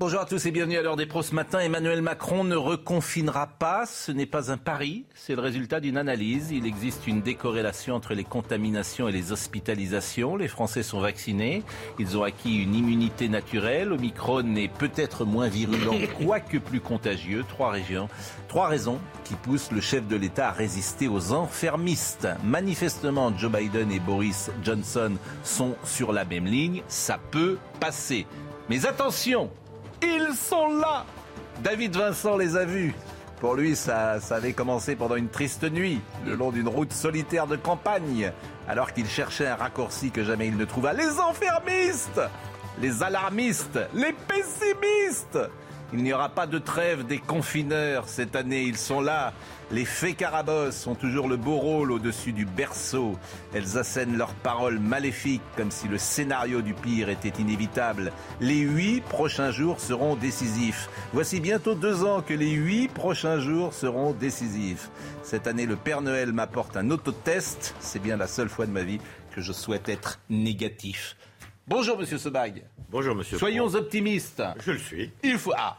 Bonjour à tous et bienvenue à l'heure des pros ce matin. Emmanuel Macron ne reconfinera pas. Ce n'est pas un pari, c'est le résultat d'une analyse. Il existe une décorrélation entre les contaminations et les hospitalisations. Les Français sont vaccinés. Ils ont acquis une immunité naturelle. Omicron est peut-être moins virulent, quoique plus contagieux. Trois régions, trois raisons qui poussent le chef de l'État à résister aux enfermistes. Manifestement, Joe Biden et Boris Johnson sont sur la même ligne. Ça peut passer. Mais attention, ils sont là David Vincent les a vus. Pour lui, ça, ça avait commencé pendant une triste nuit, le long d'une route solitaire de campagne, alors qu'il cherchait un raccourci que jamais il ne trouva. Les enfermistes Les alarmistes Les pessimistes il n'y aura pas de trêve des confineurs cette année. Ils sont là. Les fées carabosses ont toujours le beau rôle au-dessus du berceau. Elles assènent leurs paroles maléfiques comme si le scénario du pire était inévitable. Les huit prochains jours seront décisifs. Voici bientôt deux ans que les huit prochains jours seront décisifs. Cette année, le Père Noël m'apporte un autotest. C'est bien la seule fois de ma vie que je souhaite être négatif. Bonjour, monsieur Sebag. Bonjour, monsieur. Soyons optimistes. Je le suis. Il faut. Ah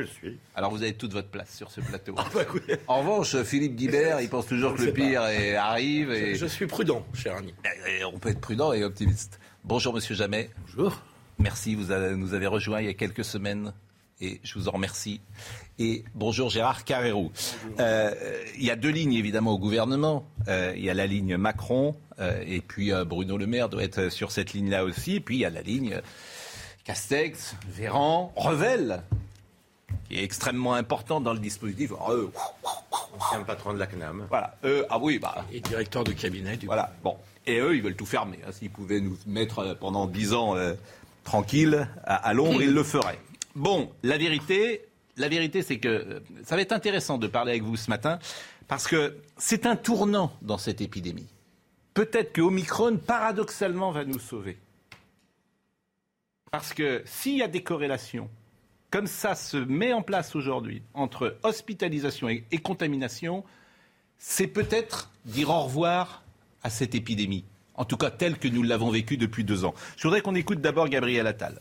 Je le suis. Alors vous avez toute votre place sur ce plateau. Ah, bah, En revanche, Philippe Guibert, il pense toujours que le pire est- arrive et, je suis prudent, cher ami. et on peut être prudent et optimiste. Bonjour, monsieur Jamais. Bonjour. Merci, vous avez- nous avez rejoint il y a quelques semaines et je vous en remercie. Et bonjour Gérard Carrérou. Euh, il y a deux lignes évidemment au gouvernement. Euh, il y a la ligne Macron euh, et puis Bruno Le Maire doit être sur cette ligne-là aussi. Et puis il y a la ligne Castex, Véran, Revel, qui est extrêmement importante dans le dispositif. Alors, eux, Ancien patron de la CNAM. voilà, eux, ah oui, bah, et directeur de cabinet du voilà, bon. Et eux, ils veulent tout fermer. hein. S'ils pouvaient nous mettre euh, pendant dix ans euh, tranquilles, à, à l'ombre, ils le feraient. Bon, la vérité, la vérité, c'est que euh, ça va être intéressant de parler avec vous ce matin, parce que c'est un tournant dans cette épidémie. Peut-être que Omicron, paradoxalement, va nous sauver. Parce que s'il y a des corrélations, comme ça se met en place aujourd'hui, entre hospitalisation et- contamination, c'est peut-être dire au revoir à cette épidémie, en tout cas telle que nous l'avons vécue depuis deux ans. Je voudrais qu'on écoute d'abord Gabriel Attal.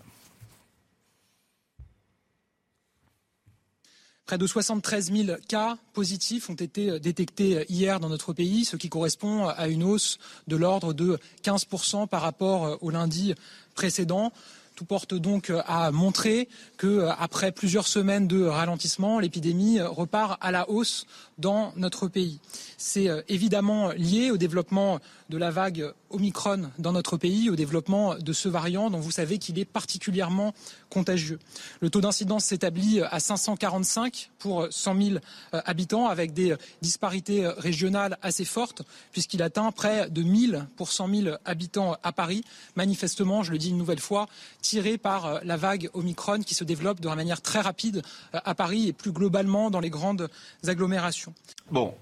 Près de 73 000 cas positifs ont été euh, détectés hier dans notre pays, ce qui correspond à une hausse de l'ordre de 15 par rapport euh, au lundi précédent. Tout porte donc à montrer que, euh, après plusieurs semaines de ralentissement, l'épidémie euh, repart à la hausse dans notre pays. C'est euh, évidemment lié au développement de la vague Omicron dans notre pays, au développement de ce variant dont vous savez qu'il est particulièrement contagieux. Le taux d'incidence s'établit à 545 pour 100 000 euh, habitants, avec des disparités régionales assez fortes, puisqu'il atteint près de 1000 pour 100 000 habitants à Paris. Manifestement, je le dis une nouvelle fois, tiré par euh, la vague Omicron qui se développe de manière très rapide euh, à Paris et plus globalement dans les grandes agglomérations. Bon,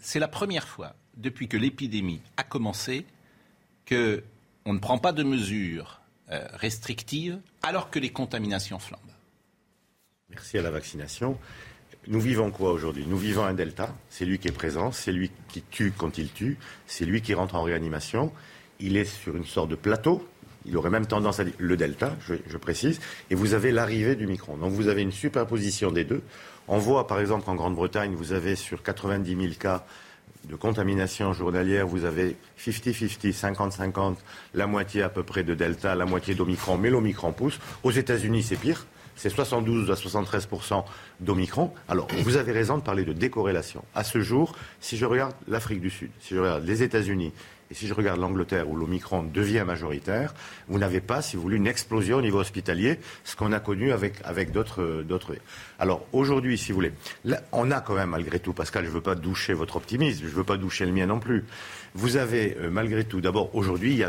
c'est la première fois depuis que l'épidémie a commencé que on ne prend pas de mesures euh, restrictives alors que les contaminations flambent. Merci à la vaccination. Nous vivons quoi aujourd'hui? Nous vivons un delta. C'est lui qui est présent. C'est lui qui tue quand il tue. C'est lui qui rentre en réanimation. Il est sur une sorte de plateau. Il aurait même tendance à dire le delta, je, je précise. Et vous avez l'arrivée du micron. Donc vous avez une superposition des deux. On voit par exemple qu'en Grande-Bretagne, vous avez sur 90 000 cas de contamination journalière, vous avez 50-50, 50-50, la moitié à peu près de Delta, la moitié d'Omicron, mais l'Omicron pousse. Aux États-Unis, c'est pire. C'est 72 à 73% d'Omicron. Alors, vous avez raison de parler de décorrélation. À ce jour, si je regarde l'Afrique du Sud, si je regarde les États-Unis et si je regarde l'Angleterre où l'Omicron devient majoritaire, vous n'avez pas, si vous voulez, une explosion au niveau hospitalier, ce qu'on a connu avec, euh, d'autres. Alors, aujourd'hui, si vous voulez, on a quand même, malgré tout, Pascal, je ne veux pas doucher votre optimisme, je ne veux pas doucher le mien non plus. Vous avez, euh, malgré tout, d'abord, aujourd'hui,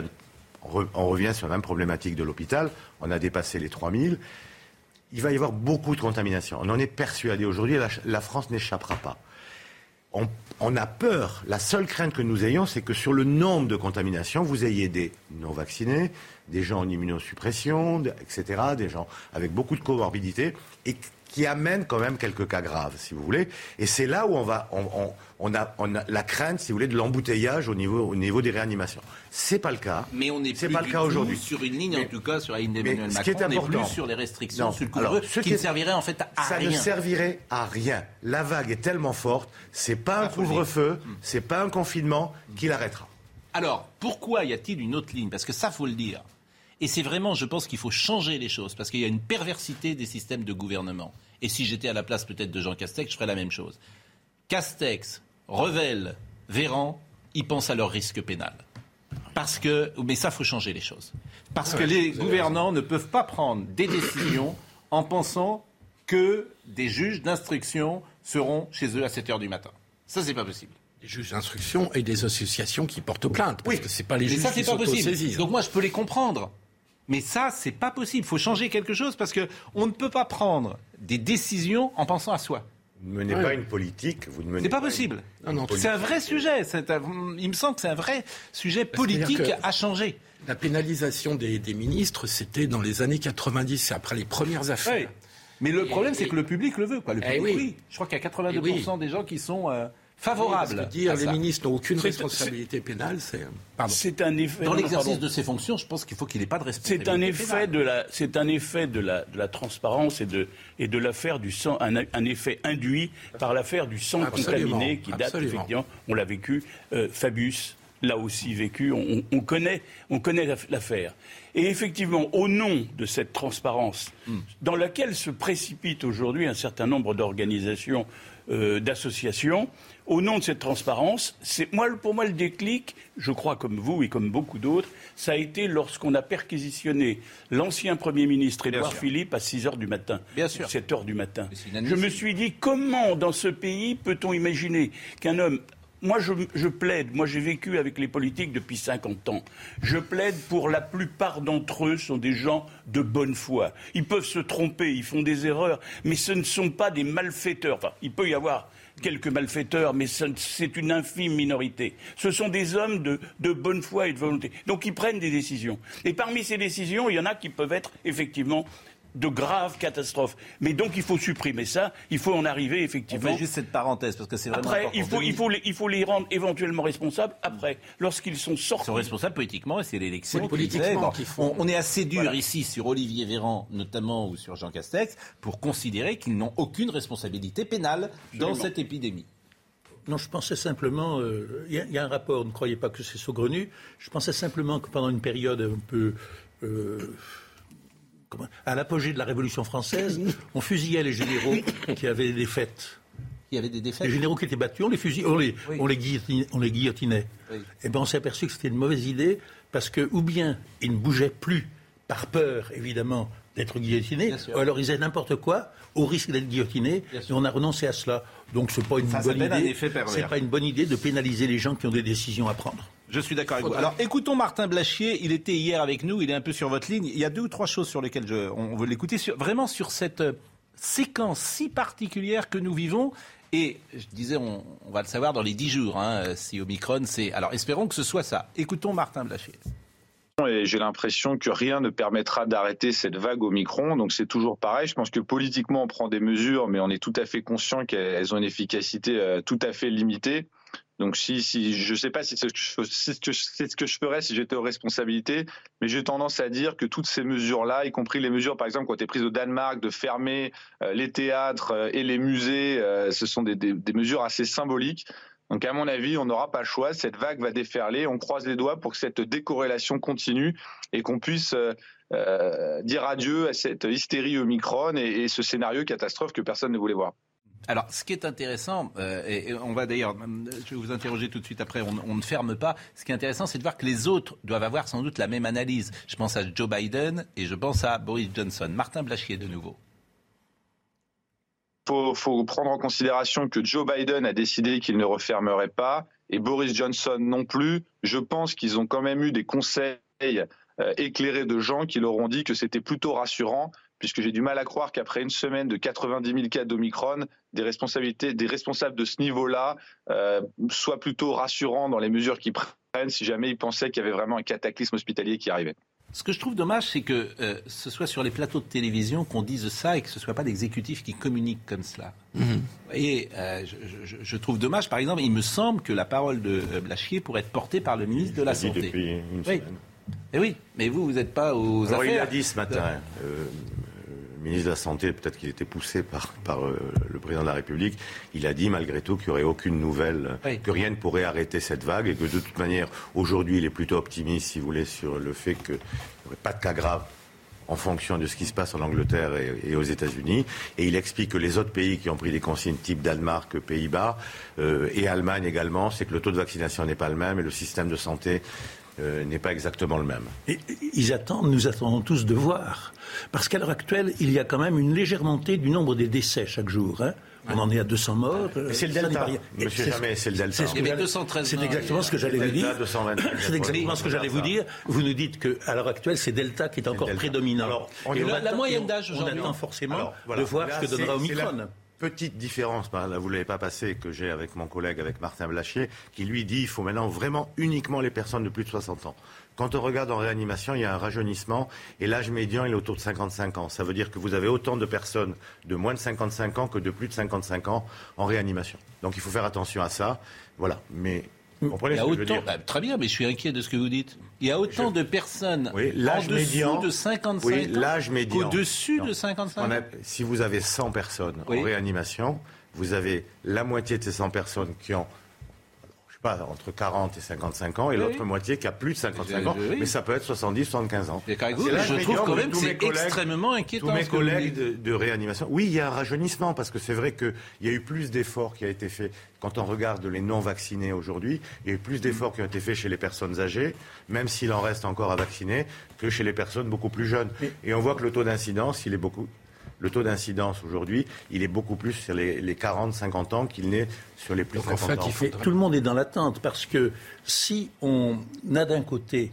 on revient sur la même problématique de l'hôpital. On a dépassé les 3000. Il va y avoir beaucoup de contamination. On en est persuadé aujourd'hui. La, France n'échappera pas. On, a peur. La seule crainte que nous ayons, c'est que sur le nombre de contaminations, vous ayez des non vaccinés, des gens en immunosuppression, etc., des gens avec beaucoup de comorbidités, et qui amène quand même quelques cas graves, si vous voulez. Et c'est là où on va, on, a, la crainte, si vous voulez, de l'embouteillage au niveau, au niveau des réanimations. C'est pas le cas. Mais on n'est pas le cas aujourd'hui. Sur une ligne, en tout cas, sur la ligne d'Emmanuel Macron, on n'est plus sur les restrictions, sur le couvre qui, ne servirait en fait à rien. Ça ne servirait à rien. La vague est tellement forte, c'est pas un couvre-feu, hmm. c'est pas un confinement qui l'arrêtera. Alors, pourquoi y a-t-il une autre ligne? Parce que ça, faut le dire. Et c'est vraiment, je pense qu'il faut changer les choses, parce qu'il y a une perversité des systèmes de gouvernement. Et si j'étais à la place peut-être de Jean Castex, je ferais la même chose. Castex, Revel, Véran, ils pensent à leur risque pénal. Parce que, mais ça, faut changer les choses. Parce que les gouvernants ne peuvent pas prendre des décisions en pensant que des juges d'instruction seront chez eux à 7 heures du matin. Ça, c'est pas possible. Des juges d'instruction et des associations qui portent plainte. Parce oui, que c'est pas les juges ça, c'est pas possible. Donc moi, je peux les comprendre. Mais ça, c'est pas possible. Il faut changer quelque chose parce qu'on ne peut pas prendre des décisions en pensant à soi. Vous ne menez pas une politique, vous ne menez C'est pas, possible. C'est un vrai sujet. il me semble que c'est un vrai sujet politique à changer. La pénalisation des, ministres, c'était dans les années 90, après les premières affaires. Mais le problème, c'est que le public le veut. Quoi. Le eh public, oui. Je crois qu'il y a 82% des gens qui sont. Euh, favorable. dire les ministres n'ont aucune responsabilité pénale, c'est c'est un effet. Dans l'exercice de ses fonctions, je pense qu'il faut qu'il n'ait pas de responsabilité. C'est un effet de la, c'est un effet de la, de la transparence et de et de l'affaire du sang, un, un, effet induit par l'affaire du sang contaminé qui date effectivement. On l'a vécu. Euh, Fabius l'a aussi vécu. On, on connaît, on connaît l'affaire. Et effectivement, au nom de cette transparence, hmm. dans laquelle se précipitent aujourd'hui un certain nombre d'organisations, euh, d'associations, au nom de cette transparence, c'est moi pour moi le déclic, je crois comme vous et comme beaucoup d'autres, ça a été lorsqu'on a perquisitionné l'ancien Premier ministre Édouard Philippe à 6 heures du matin, Bien sûr. 7 heures du matin. Je me suis dit comment dans ce pays peut-on imaginer qu'un homme moi, je, je, plaide, moi j'ai vécu avec les politiques depuis 50 ans. Je plaide pour la plupart d'entre eux sont des gens de bonne foi. Ils peuvent se tromper, ils font des erreurs, mais ce ne sont pas des malfaiteurs. Enfin, il peut y avoir quelques malfaiteurs, mais c'est une infime minorité. Ce sont des hommes de, bonne foi et de volonté. Donc ils prennent des décisions. Et parmi ces décisions, il y en a qui peuvent être effectivement de graves catastrophes. Mais donc il faut supprimer ça, il faut en arriver effectivement. On fait juste cette parenthèse parce que c'est vraiment Après, il faut, il, faut les, il faut les rendre éventuellement responsables après, lorsqu'ils sont sortis. Ils sont responsables politiquement et c'est l'élection. Politiquement font... on, est assez dur ici sur Olivier Véran notamment ou sur Jean Castex pour considérer qu'ils n'ont aucune responsabilité pénale dans cette épidémie. Non, je pensais simplement, euh, il y, a un rapport, ne croyez pas que c'est saugrenu, je pensais simplement que pendant une période un peu... Euh, à l'apogée de la Révolution française, on fusillait les généraux qui avaient des fêtes. Il y avait des défaites. Les généraux qui étaient battus, on les fusillait, on les, on les guillotinait. On les guillotinait. Et eh ben on s'est aperçu que c'était une mauvaise idée parce que, ou bien ils ne bougeaient plus par peur, évidemment, d'être guillotinés, ou alors ils faisaient n'importe quoi au risque d'être guillotinés, et on a renoncé à cela. Donc c'est pas une bonne idée. C'est pas une bonne idée de pénaliser les gens qui ont des décisions à prendre. Je suis d'accord avec vous. Alors écoutons Martin Blachier, il était hier avec nous, il est un peu sur votre ligne. Il y a deux ou trois choses sur lesquelles je, on veut l'écouter, vraiment sur cette euh, séquence si particulière que nous vivons. Et je disais, on, va le savoir dans les dix jours, hein, si Omicron c'est. Alors espérons que ce soit ça. Écoutons Martin Blachier. Et j'ai l'impression que rien ne permettra d'arrêter cette vague Omicron. Donc c'est toujours pareil. Je pense que politiquement on prend des mesures, mais on est tout à fait conscient qu'elles ont une efficacité euh, tout à fait limitée. Donc si, si je ne sais pas si c'est ce, que je, ferais si j'étais aux responsabilités, mais j'ai tendance à dire que toutes ces mesures-là, y compris les mesures par exemple qui ont été prises au Danemark de fermer euh, les théâtres euh, et les musées, euh, ce sont des, mesures assez symboliques. Donc à mon avis, on n'aura pas le choix, cette vague va déferler, on croise les doigts pour que cette décorrélation continue et qu'on puisse dire adieu à cette hystérie Omicron et ce scénario catastrophe que personne ne voulait voir. Alors, ce qui est intéressant, euh, et, on va d'ailleurs, je vais vous interroger tout de suite après, on, ne ferme pas. Ce qui est intéressant, c'est de voir que les autres doivent avoir sans doute la même analyse. Je pense à Joe Biden et je pense à Boris Johnson. Martin Blachier, de nouveau. Il faut, prendre en considération que Joe Biden a décidé qu'il ne refermerait pas et Boris Johnson non plus. Je pense qu'ils ont quand même eu des conseils éclairés de gens qui leur ont dit que c'était plutôt rassurant puisque j'ai du mal à croire qu'après une semaine de 90 000 cas d'Omicron, des responsabilités, des responsables de ce niveau-là euh, soient plutôt rassurants dans les mesures qu'ils prennent si jamais ils pensaient qu'il y avait vraiment un cataclysme hospitalier qui arrivait. Ce que je trouve dommage, c'est que euh, ce soit sur les plateaux de télévision qu'on dise ça et que ce ne soit pas l'exécutif qui communique comme cela. Mhm. Et euh, je, trouve dommage, par exemple, il me semble que la parole de Blachier pourrait être portée par le ministre de la Santé. Depuis une semaine. Et oui, mais vous, vous n'êtes pas aux affaires. Il a dit ce matin, euh, le ministre de la Santé, peut-être qu'il était poussé par, par euh, le président de la République, il a dit malgré tout qu'il n'y aurait aucune nouvelle, que rien ne pourrait arrêter cette vague et que de toute manière, aujourd'hui, il est plutôt optimiste, si vous voulez, sur le fait qu'il n'y aurait pas de cas graves en fonction de ce qui se passe en Angleterre et, aux États-Unis. Et il explique que les autres pays qui ont pris des consignes type Danemark, Pays-Bas euh, et Allemagne également, c'est que le taux de vaccination n'est pas le même et le système de santé euh, n'est pas exactement le même. Et, ils attendent, nous attendons tous de voir. Parce qu'à l'heure actuelle, il y a quand même une légère montée du nombre des décès chaque jour. Hein. On en est à 200 morts. C'est le Delta. Monsieur Jamais, c'est le Delta. C'est exactement ce que j'allais vous dire. C'est exactement ce que j'allais vous dire. Vous nous dites qu'à l'heure actuelle, c'est Delta qui est encore prédominant. Alors, la, moyenne d'âge aujourd'hui. On attend forcément de voir ce que donnera Omicron petite différence, là vous ne l'avez pas passé, que j'ai avec mon collègue, avec Martin Blachier, qui lui dit qu'il faut maintenant vraiment uniquement les personnes de plus de 60 ans. Quand on regarde en réanimation, il y a un rajeunissement et l'âge médian est autour de 55 ans. Ça veut dire que vous avez autant de personnes de moins de 55 ans que de plus de 55 ans en réanimation. Donc il faut faire attention à ça. Voilà. Mais il y a autant, bah, très bien, mais je suis inquiet de ce que vous dites. Il y a autant de personnes en dessous médian, de 55 oui, l'âge médian. Au-dessus de 55 ans. si vous avez 100 personnes en réanimation, vous avez la moitié de ces 100 personnes qui ont entre 40 et 55 ans, et l'autre moitié qui a plus de 55 ans, mais ça peut être 70, 75 ans. je trouve quand même que c'est extrêmement inquiétant. Tous mes collègues de, réanimation, oui, il y a un rajeunissement, parce que c'est vrai qu'il y a eu plus d'efforts qui a été fait. Quand on regarde les non-vaccinés aujourd'hui, il y a eu plus d'efforts qui ont été faits chez les personnes âgées, même s'il en reste encore à vacciner, que chez les personnes beaucoup plus jeunes. Et on voit que le taux d'incidence, il est beaucoup le taux d'incidence aujourd'hui, il est beaucoup plus sur les, 40-50 ans qu'il n'est sur les plus de 50 ans. Tout le monde est dans l'attente parce que si on a d'un côté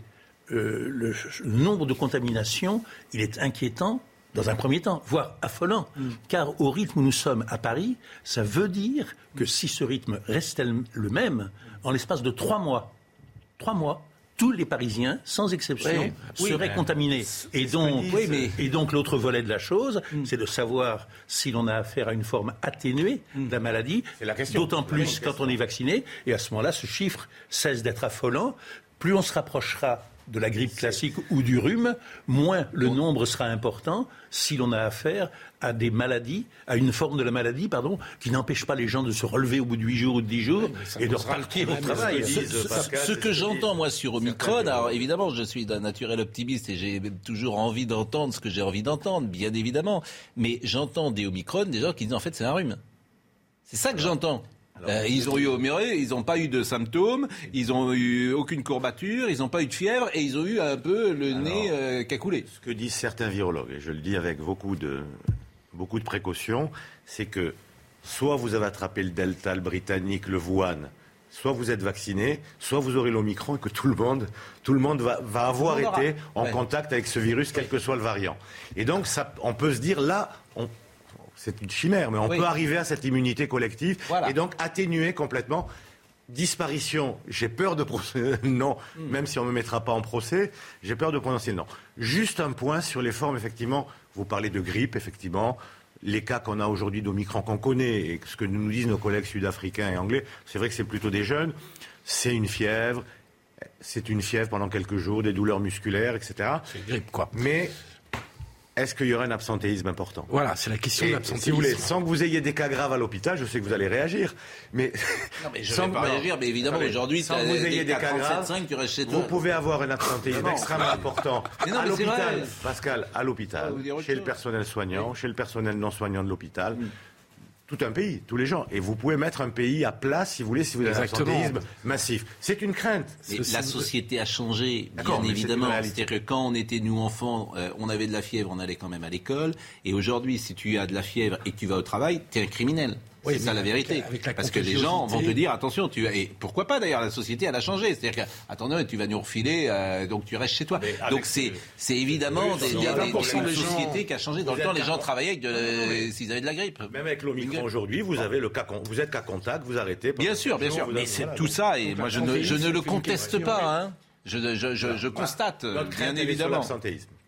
euh, le, nombre de contaminations, il est inquiétant dans un premier temps, voire affolant, mm. car au rythme où nous sommes à Paris, ça veut dire que si ce rythme reste le même, en l'espace de trois mois, trois mois, tous les Parisiens, sans exception, seraient contaminés. Et donc, et donc l'autre volet de la chose, mm. c'est de savoir si l'on a affaire à une forme atténuée mm. de la maladie, d'autant plus quand on est vacciné. Et à ce moment-là, ce chiffre cesse d'être affolant. Plus on se rapprochera de la grippe classique ou du rhume, moins le nombre sera important si l'on a affaire à des maladies, à une forme de la maladie, pardon, qui n'empêche pas les gens de se relever au bout de 8 jours ou de 10 jours et de repartir au travail. Ce, que j'entends, moi, sur Omicron, alors évidemment, je suis d'un naturel optimiste et j'ai toujours envie d'entendre ce que j'ai envie d'entendre, bien évidemment. Mais j'entends des Omicron, des gens qui disent en fait c'est un rhume. C'est ça que j'entends. Euh, ils ont eu au ils n'ont pas eu de symptômes, ils n'ont eu aucune courbature, ils n'ont pas eu de fièvre et ils ont eu un peu le nez euh, qui a coulé. Ce que disent certains virologues, et je le dis avec beaucoup de, beaucoup de précautions, c'est que soit vous avez attrapé le Delta, le Britannique, le Wuhan, soit vous êtes vacciné, soit vous aurez l'Omicron et que tout le monde, tout le monde va, va avoir été en contact avec ce virus, quel que soit le variant. Et donc, ça, on peut se dire, là, on, c'est une chimère, mais on peut arriver à cette immunité collective et donc atténuer complètement. Disparition, j'ai peur de prononcer non, hmm. même si on ne me mettra pas en procès, j'ai peur de prononcer le non. Juste un point sur les formes, effectivement, vous parlez de grippe, effectivement, les cas qu'on a aujourd'hui d'Omicron qu'on connaît et ce que nous disent nos collègues sud-africains et anglais, c'est vrai que c'est plutôt des jeunes, c'est une fièvre, c'est une fièvre pendant quelques jours, des douleurs musculaires, etc. C'est grippe, quoi. Mais est-ce qu'il y aura un absentéisme important? Voilà, c'est la question de l'absentéisme. Si vous voulez, sans que vous ayez des cas graves à l'hôpital, je sais que vous allez réagir, mais non, mais je sans vais pas réagir, mais évidemment aujourd'hui, sans que vous ayez des, cas graves, vous pouvez avoir un absentéisme extrêmement important à l'hôpital, Pascal, à l'hôpital, chez le personnel soignant, chez le personnel non soignant de l'hôpital. Tout un pays, tous les gens. Et vous pouvez mettre un pays à plat, si vous voulez, si vous avez un absentéisme massif. C'est une crainte. la société a changé, bien évidemment. C'est-à-dire que quand on était, nous, enfants, euh, on avait de la fièvre, on allait quand même à l'école. Et aujourd'hui, si tu as de la fièvre et que tu vas au travail, tu es un criminel. C'est ça la vérité. Parce que les gens vont te dire attention, tu et pourquoi pas d'ailleurs la société elle a changé. C'est-à-dire que attendez, tu vas nous refiler, euh, donc tu restes chez toi. Donc c'est c'est évidemment des, des, une société qui a changé dans le temps. Les gens travaillaient s'ils avaient de la grippe. Même avec l'Omicron aujourd'hui, vous avez le cas, vous êtes cas contact, vous arrêtez. Bien sûr, bien sûr. Mais c'est tout ça et moi je ne je ne le conteste pas. Hein. Je, je, je, je constate, bien évidemment.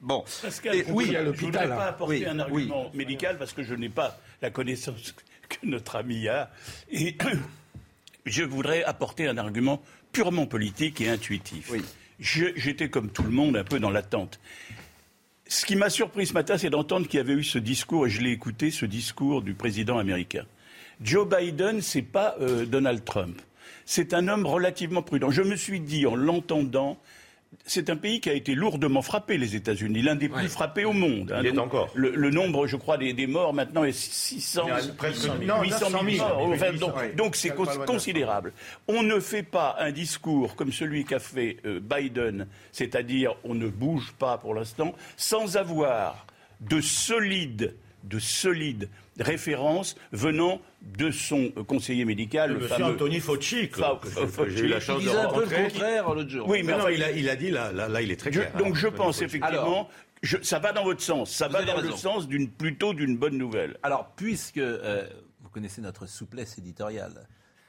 Bon, Pascal, oui, je ne voudrais pas apporter un argument médical? Parce que je n'ai pas la connaissance que notre ami a. Et je voudrais apporter un argument purement politique et intuitif. J'étais comme tout le monde un peu dans l'attente. Ce qui m'a surpris ce matin, c'est d'entendre qu'il y avait eu ce discours, et je l'ai écouté, ce discours du président américain. Joe Biden, c'est pas euh, Donald Trump. C'est un homme relativement prudent. Je me suis dit, en l'entendant, c'est un pays qui a été lourdement frappé, les États-Unis, l'un des plus frappés au monde. Hein. Il est encore. Le, nombre, je crois, des, morts maintenant est 600, 800 000 morts. donc, c'est considérable. On ne fait pas un discours comme celui qu'a fait euh, Biden, c'est-à-dire on ne bouge pas pour l'instant, sans avoir de solides, de solides références venant de son conseiller médical, le, fameux Anthony Fauci, que, j'ai eu la chance de rencontrer. un peu le contraire l'autre jour. Oui, mais non, il, a, il, a, dit là, là, là, il est très clair. donc je pense effectivement. Je, ça va dans votre sens. Ça va dans le sens d'une plutôt d'une bonne nouvelle. Alors, puisque euh, vous connaissez notre souplesse éditoriale, euh,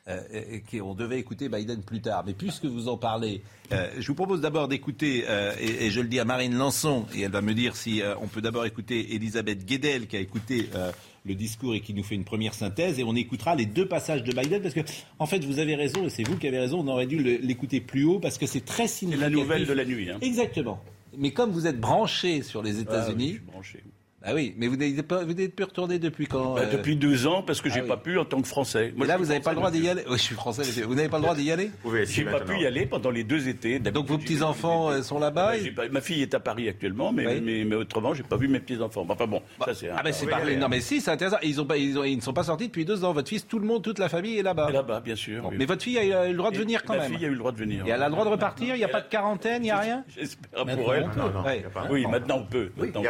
et, qu'on devait écouter Biden plus tard. Mais puisque vous en parlez, euh, je vous propose d'abord d'écouter, euh, et, et, je le dis à Marine Lançon, et elle va me dire si euh, on peut d'abord écouter Elisabeth Guedel, qui a écouté le discours et qui nous fait une première synthèse, et on écoutera les deux passages de Biden, parce que, en fait, vous avez raison, et c'est vous qui avez raison, on aurait dû l'écouter plus haut, parce que c'est très significatif. C'est la nouvelle de la nuit. Hein. Exactement. Mais comme vous êtes branché sur les États-Unis, ah, oui, ah oui, mais vous n'êtes pas, vous plus retourné depuis quand bah, euh Depuis deux ans, parce que j'ai ah pas pu en tant que Français. Moi, là, vous n'avez pas le droit d'y aller. Oui, je suis français. Vous n'avez pas le droit d'y aller J'ai pas pu y aller pendant les deux étés. Donc vos petits enfants euh, sont là-bas bah, Ma fille est à Paris actuellement, mais, mais, mais, autrement, j'ai pas vu mes petits enfants. Enfin bon, bah, ça c'est. Ah ben c'est pas. Non mais si, c'est intéressant. Ils ont ils, ont, ils ne sont pas sortis depuis deux ans. Votre fils, tout le monde, toute la famille est là-bas. Là-bas, bien sûr. Mais votre fille a eu le droit de venir quand même. Ma fille a eu le droit de venir. Et elle a le droit de repartir. Il n'y a pas de quarantaine, il n'y a rien. J'espère pour elle. Oui, maintenant on peut. Non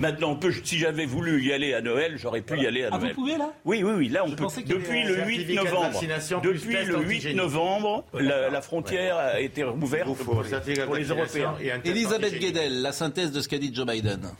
mais maintenant on peut. Si j'avais voulu y aller à Noël, j'aurais pu y aller à Noël. Ah, vous pouvez là Oui, oui, oui. Là, on peut. Depuis le 8 novembre, depuis le 8 novembre, la, frontière a été ouverte pour, les Européens. Elisabeth Guedel, la synthèse de ce qu'a dit Joe Biden.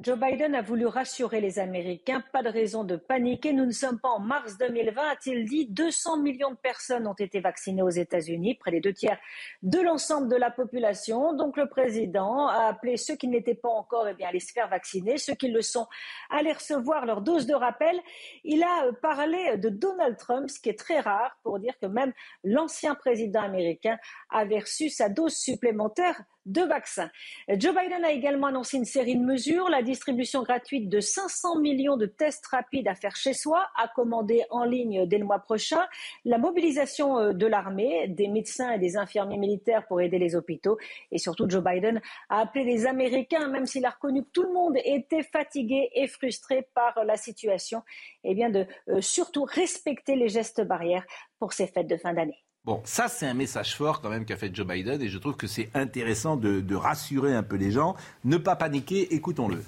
Joe Biden a voulu rassurer les Américains. Pas de raison de paniquer. Nous ne sommes pas en mars 2020, a-t-il dit. 200 millions de personnes ont été vaccinées aux États-Unis, près des deux tiers de l'ensemble de la population. Donc le président a appelé ceux qui n'étaient pas encore eh bien, à aller se faire vacciner, ceux qui le sont à aller recevoir leur dose de rappel. Il a euh, parlé de Donald Trump, ce qui est très rare pour dire que même l'ancien président américain avait reçu sa dose supplémentaire de vaccins. Joe Biden a également annoncé une série de mesures, la distribution gratuite de 500 millions de tests rapides à faire chez soi, à commander en ligne dès le mois prochain, la mobilisation euh, de l'armée, des médecins et des infirmiers militaires pour aider les hôpitaux. Et surtout, Joe Biden a appelé les Américains, même s'il a reconnu que tout le monde était fatigué et frustré par la situation, eh bien de euh, surtout respecter les gestes barrières pour ces fêtes de fin d'année. Bon, ça c'est un message fort quand même qu'a fait Joe Biden et je trouve que c'est intéressant de, rassurer un peu les gens. Ne pas paniquer, écoutons-le.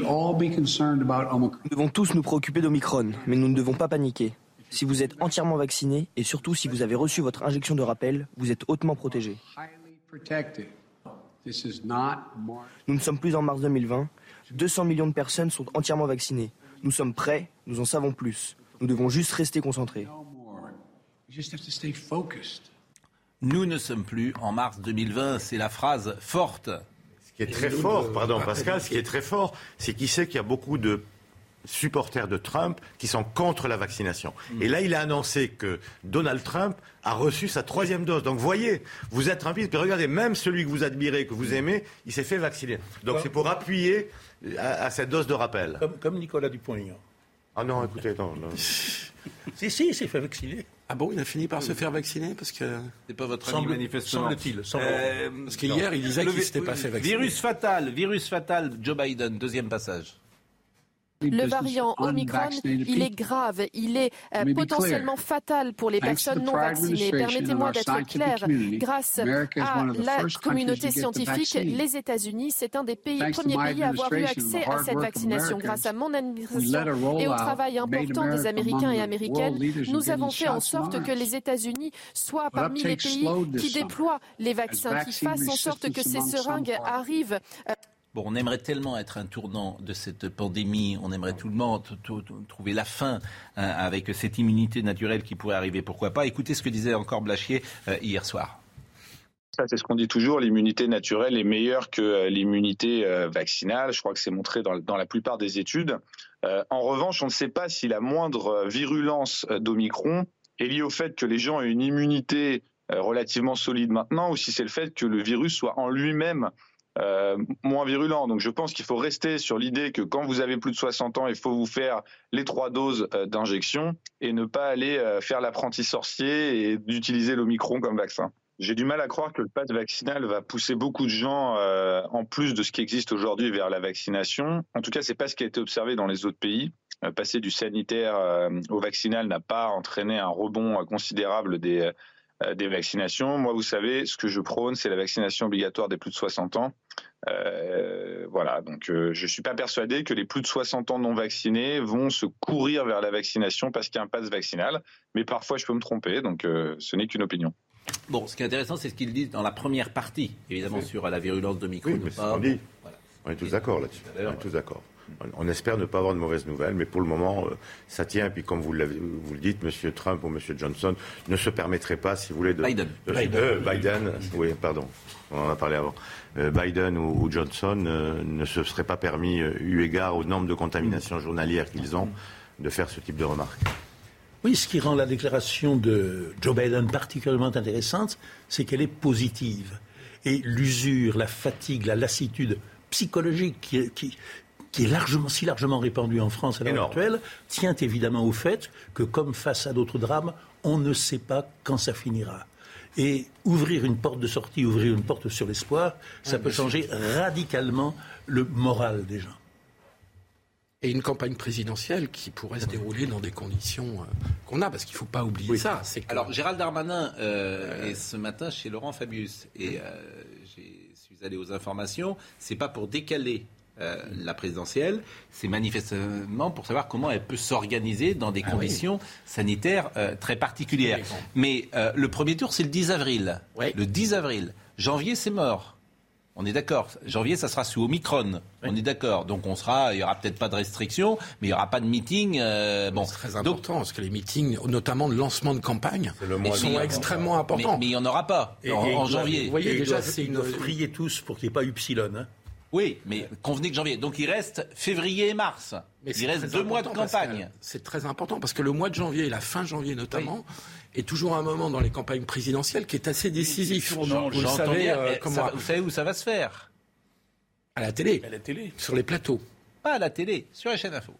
Nous devons tous nous préoccuper d'Omicron, mais nous ne devons pas paniquer. Si vous êtes entièrement vacciné et surtout si vous avez reçu votre injection de rappel, vous êtes hautement protégé. Nous ne sommes plus en mars 2020. 200 millions de personnes sont entièrement vaccinées. Nous sommes prêts, nous en savons plus. Nous devons juste rester concentrés. Nous ne sommes plus en mars 2020, c'est la phrase forte. Ce qui est très fort, pardon Pascal, ce qui est très fort, c'est qu'il sait qu'il y a beaucoup de supporters de Trump qui sont contre la vaccination. Mm. Et là, il a annoncé que Donald Trump a reçu sa troisième dose. Donc, voyez, vous êtes rapide, puis regardez, même celui que vous admirez, que vous aimez, il s'est fait vacciner. Donc, c'est pour appuyer à, cette dose de rappel. Comme, Nicolas Dupont-Aignan. Ah non, écoutez, non. si, si, il s'est fait vacciner. Ah bon, il a fini par se faire vacciner parce que c'est pas votre ami manifestement. Semble-t-il. Euh, parce qu'hier il disait qu'il s'était pas fait vacciner. Virus fatal, virus fatal. Joe Biden, deuxième passage. Le variant Omicron, il est grave, il est euh, potentiellement fatal pour les personnes non vaccinées. Permettez-moi d'être clair. Grâce à la communauté scientifique, les États-Unis, c'est un des pays, premiers pays à avoir eu accès à cette vaccination. Grâce à mon administration et au travail important des Américains et Américaines, nous avons fait en sorte que les États-Unis soient parmi les pays qui déploient les vaccins, qui fassent en sorte que ces seringues arrivent. Euh, Bon, on aimerait tellement être un tournant de cette pandémie, on aimerait tout le monde trouver la fin hein, avec cette immunité naturelle qui pourrait arriver, pourquoi pas. Écoutez ce que disait encore Blachier euh, hier soir. Ça, c'est ce qu'on dit toujours, l'immunité naturelle est meilleure que euh, l'immunité euh, vaccinale. Je crois que c'est montré dans, la plupart des études. en revanche, on ne sait pas si la moindre virulence d'Omicron est liée au fait que les gens aient une immunité relativement solide maintenant ou si c'est le fait que le virus soit en lui-même euh, moins virulent. Donc je pense qu'il faut rester sur l'idée que quand vous avez plus de 60 ans, il faut vous faire les trois doses euh, d'injection et ne pas aller euh, faire l'apprenti sorcier et d'utiliser l'Omicron comme vaccin. J'ai du mal à croire que le pass vaccinal va pousser beaucoup de gens, en plus de ce qui existe aujourd'hui, vers la vaccination. En tout cas, c'est pas ce qui a été observé dans les autres pays. passer du sanitaire au vaccinal n'a pas entraîné un rebond considérable des, des vaccinations. Moi, vous savez, ce que je prône, c'est la vaccination obligatoire des plus de 60 ans. Euh, voilà, donc euh, je ne suis pas persuadé que les plus de 60 ans non vaccinés vont se courir vers la vaccination parce qu'il y a un passe vaccinal. Mais parfois, je peux me tromper, donc ce n'est qu'une opinion. Bon, ce qui est intéressant, c'est ce qu'ils disent dans la première partie, évidemment, sur la virulence de micro. Oui, on, dit. on est tous d'accord là-dessus. On est tous d'accord. On espère ne pas avoir de mauvaises nouvelles, mais pour le moment, euh, ça tient. Et puis, comme vous, vous le dites, M. Trump ou M. Johnson ne se permettraient pas, si vous voulez, de. Biden. Euh, Biden. oui, pardon. On en a parlé avant. Euh, Biden ou, Johnson ne se seraient pas permis, eu égard aux normes de contamination journalière qu'ils ont, de faire ce type de remarques. Oui, ce qui rend la déclaration de Joe Biden particulièrement intéressante, c'est qu'elle est positive. Et l'usure, la fatigue, la lassitude psychologique qui, qui, qui est largement, si largement répandu en France à l'heure actuelle, tient évidemment au fait que, comme face à d'autres drames, on ne sait pas quand ça finira. Et ouvrir une porte de sortie, ouvrir une porte sur l'espoir, ça peut changer radicalement le moral des gens. Et une campagne présidentielle qui pourrait se dérouler dans des conditions euh, qu'on a, parce qu'il ne faut pas oublier ça. Alors, Gérald Darmanin euh, est ce matin chez Laurent Fabius, et euh, je suis allé aux informations, c'est pas pour décaler euh, la présidentielle, c'est manifestement pour savoir comment elle peut s'organiser dans des ah conditions sanitaires euh, très particulières. Mais euh, le premier tour, c'est le 10 avril. Le 10 avril. Janvier, c'est mort. On est d'accord. Janvier, ça sera sous Omicron. On est d'accord. Donc on sera, il y aura peut-être pas de restrictions, mais il y aura pas de meeting. bon, c'est très important parce que les meetings, notamment le lancement de campagne, sont extrêmement importants. Mais, il n'y en aura pas en, janvier. Vous voyez déjà, c'est une. Priez tous pour qu'il n'y ait pas Upsilon. Hein. Oui, mais convenez que janvier. Donc il reste février et mars. Mais il reste deux mois de campagne. C'est très important parce que le mois de janvier et la fin janvier notamment est toujours un moment dans les campagnes présidentielles qui est assez décisif. vous, savez, euh, comment... vous savez où ça va se faire? À la télé. À la télé. Sur les plateaux. Pas à la télé, sur la chaîne info.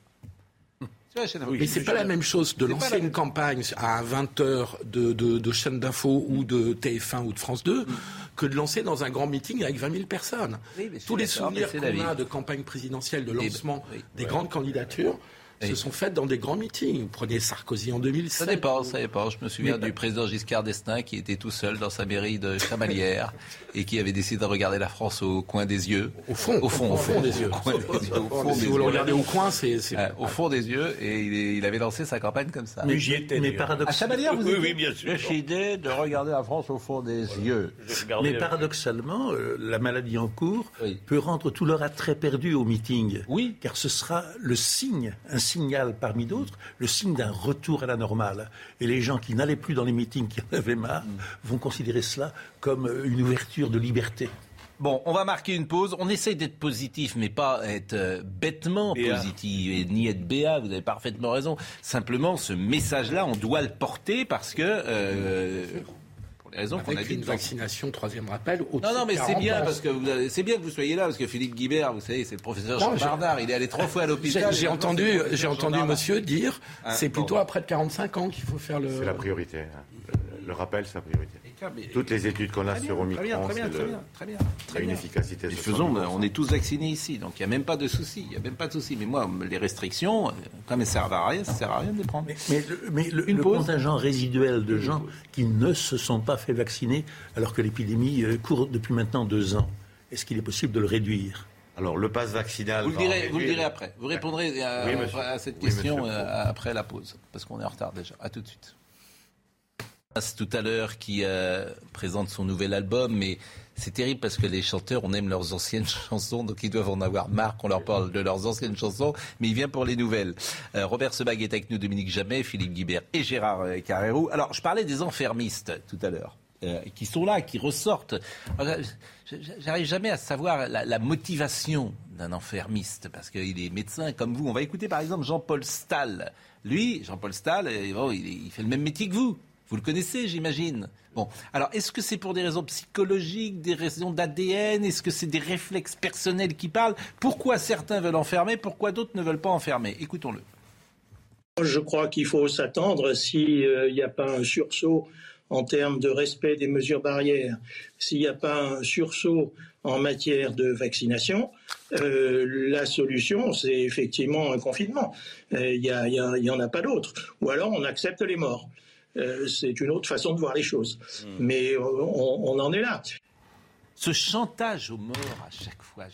mais c'est pas la même chose de lancer une campagne à 20 heures de, de, chaîne d'info ou de TF1 ou de France 2 que de lancer dans un grand meeting avec 20 000 personnes. Tous les souvenirs qu'on a de campagne présidentielle, de lancement des grandes candidatures, se sont faites dans des grands meetings. Vous prenez Sarkozy en 2007. Ça dépend, ça dépend. Je me souviens du président Giscard d'Estaing qui était tout seul dans sa mairie de Chamalières et qui avait décidé de regarder la France au coin des yeux. Au fond, au fond, au fond, des yeux. si vous le regardez au coin, c'est euh, au fond des yeux et il, avait lancé sa campagne comme ça. Mais j'y étais. Mais À Chamalières, vous oui, oui, bien sûr. Décidé de regarder la France au fond des yeux. Mais paradoxalement, euh, la maladie en cours peut rendre tout leur attrait perdu au meeting. Oui. Car ce sera le signe, un signal parmi d'autres, le signe d'un retour à la normale. Et les gens qui n'allaient plus dans les meetings, qui en avaient marre, vont considérer cela comme une ouverture de liberté. Bon, on va marquer une pause. On essaye d'être positif, mais pas être euh, bêtement positif et ni être béat. Vous avez parfaitement raison. Simplement, ce message-là, on doit le porter parce que euh, raison qu'on a une vaccination, troisième rappel. Non, non, mais c'est bien parce que c'est bien que vous soyez là parce que Philippe Guibert, vous savez, c'est le professeur Jean Bardard, il est allé trois fois à l'hôpital. J'ai entendu, j'ai entendu Monsieur dire, ah, c'est plutôt après de 45 ans qu'il faut faire le. C'est la priorité. Hein. Le rappel, c'est la priorité. Toutes les études qu'on a sur Omicron, c'est très bien, très une efficacité. faisons, on est tous vaccinés ici, donc il n'y a même pas de souci. Il y a même pas de souci. Mais moi, les restrictions, comme elles servent à rien, ça sert à rien de les prendre. Mais, le, contingent résiduel de gens qui ne se sont pas fait vacciner, alors que l'épidémie euh, court depuis maintenant deux ans, est-ce qu'il est possible de le réduire? Alors, le pass vaccinal. Vous le direz, vous le direz après. Vous répondrez à, cette question euh, après la pause, parce qu'on est en retard déjà. À tout de suite. Tout à l'heure, qui euh, présente son nouvel album, mais c'est terrible parce que les chanteurs, on aime leurs anciennes chansons, donc ils doivent en avoir marre qu'on leur parle de leurs anciennes chansons, mais il vient pour les nouvelles. Euh, Robert Sebag est avec nous, Dominique Jamais, Philippe Guibert et Gérard Carrérou. Alors, je parlais des enfermistes tout à l'heure. Euh, qui sont là, qui ressortent. J'arrive jamais à savoir la, motivation d'un enfermiste, parce qu'il est médecin comme vous. On va écouter par exemple Jean-Paul Stahl. Lui, Jean-Paul Stahl, euh, il, fait le même métier que vous. Vous le connaissez, j'imagine. Bon, alors est-ce que c'est pour des raisons psychologiques, des raisons d'ADN Est-ce que c'est des réflexes personnels qui parlent? Pourquoi certains veulent enfermer Pourquoi d'autres ne veulent pas enfermer? Écoutons-le. Je crois qu'il faut s'attendre s'il n'y a pas un sursaut en termes de respect des mesures barrières, s'il n'y a pas un sursaut en matière de vaccination, euh, la solution, c'est effectivement un confinement. Euh, il n'y en a pas d'autre. Ou alors on accepte les morts. Euh, c'est une autre façon de voir les choses. Hmm. Mais on, en est là. Ce chantage aux morts à chaque fois,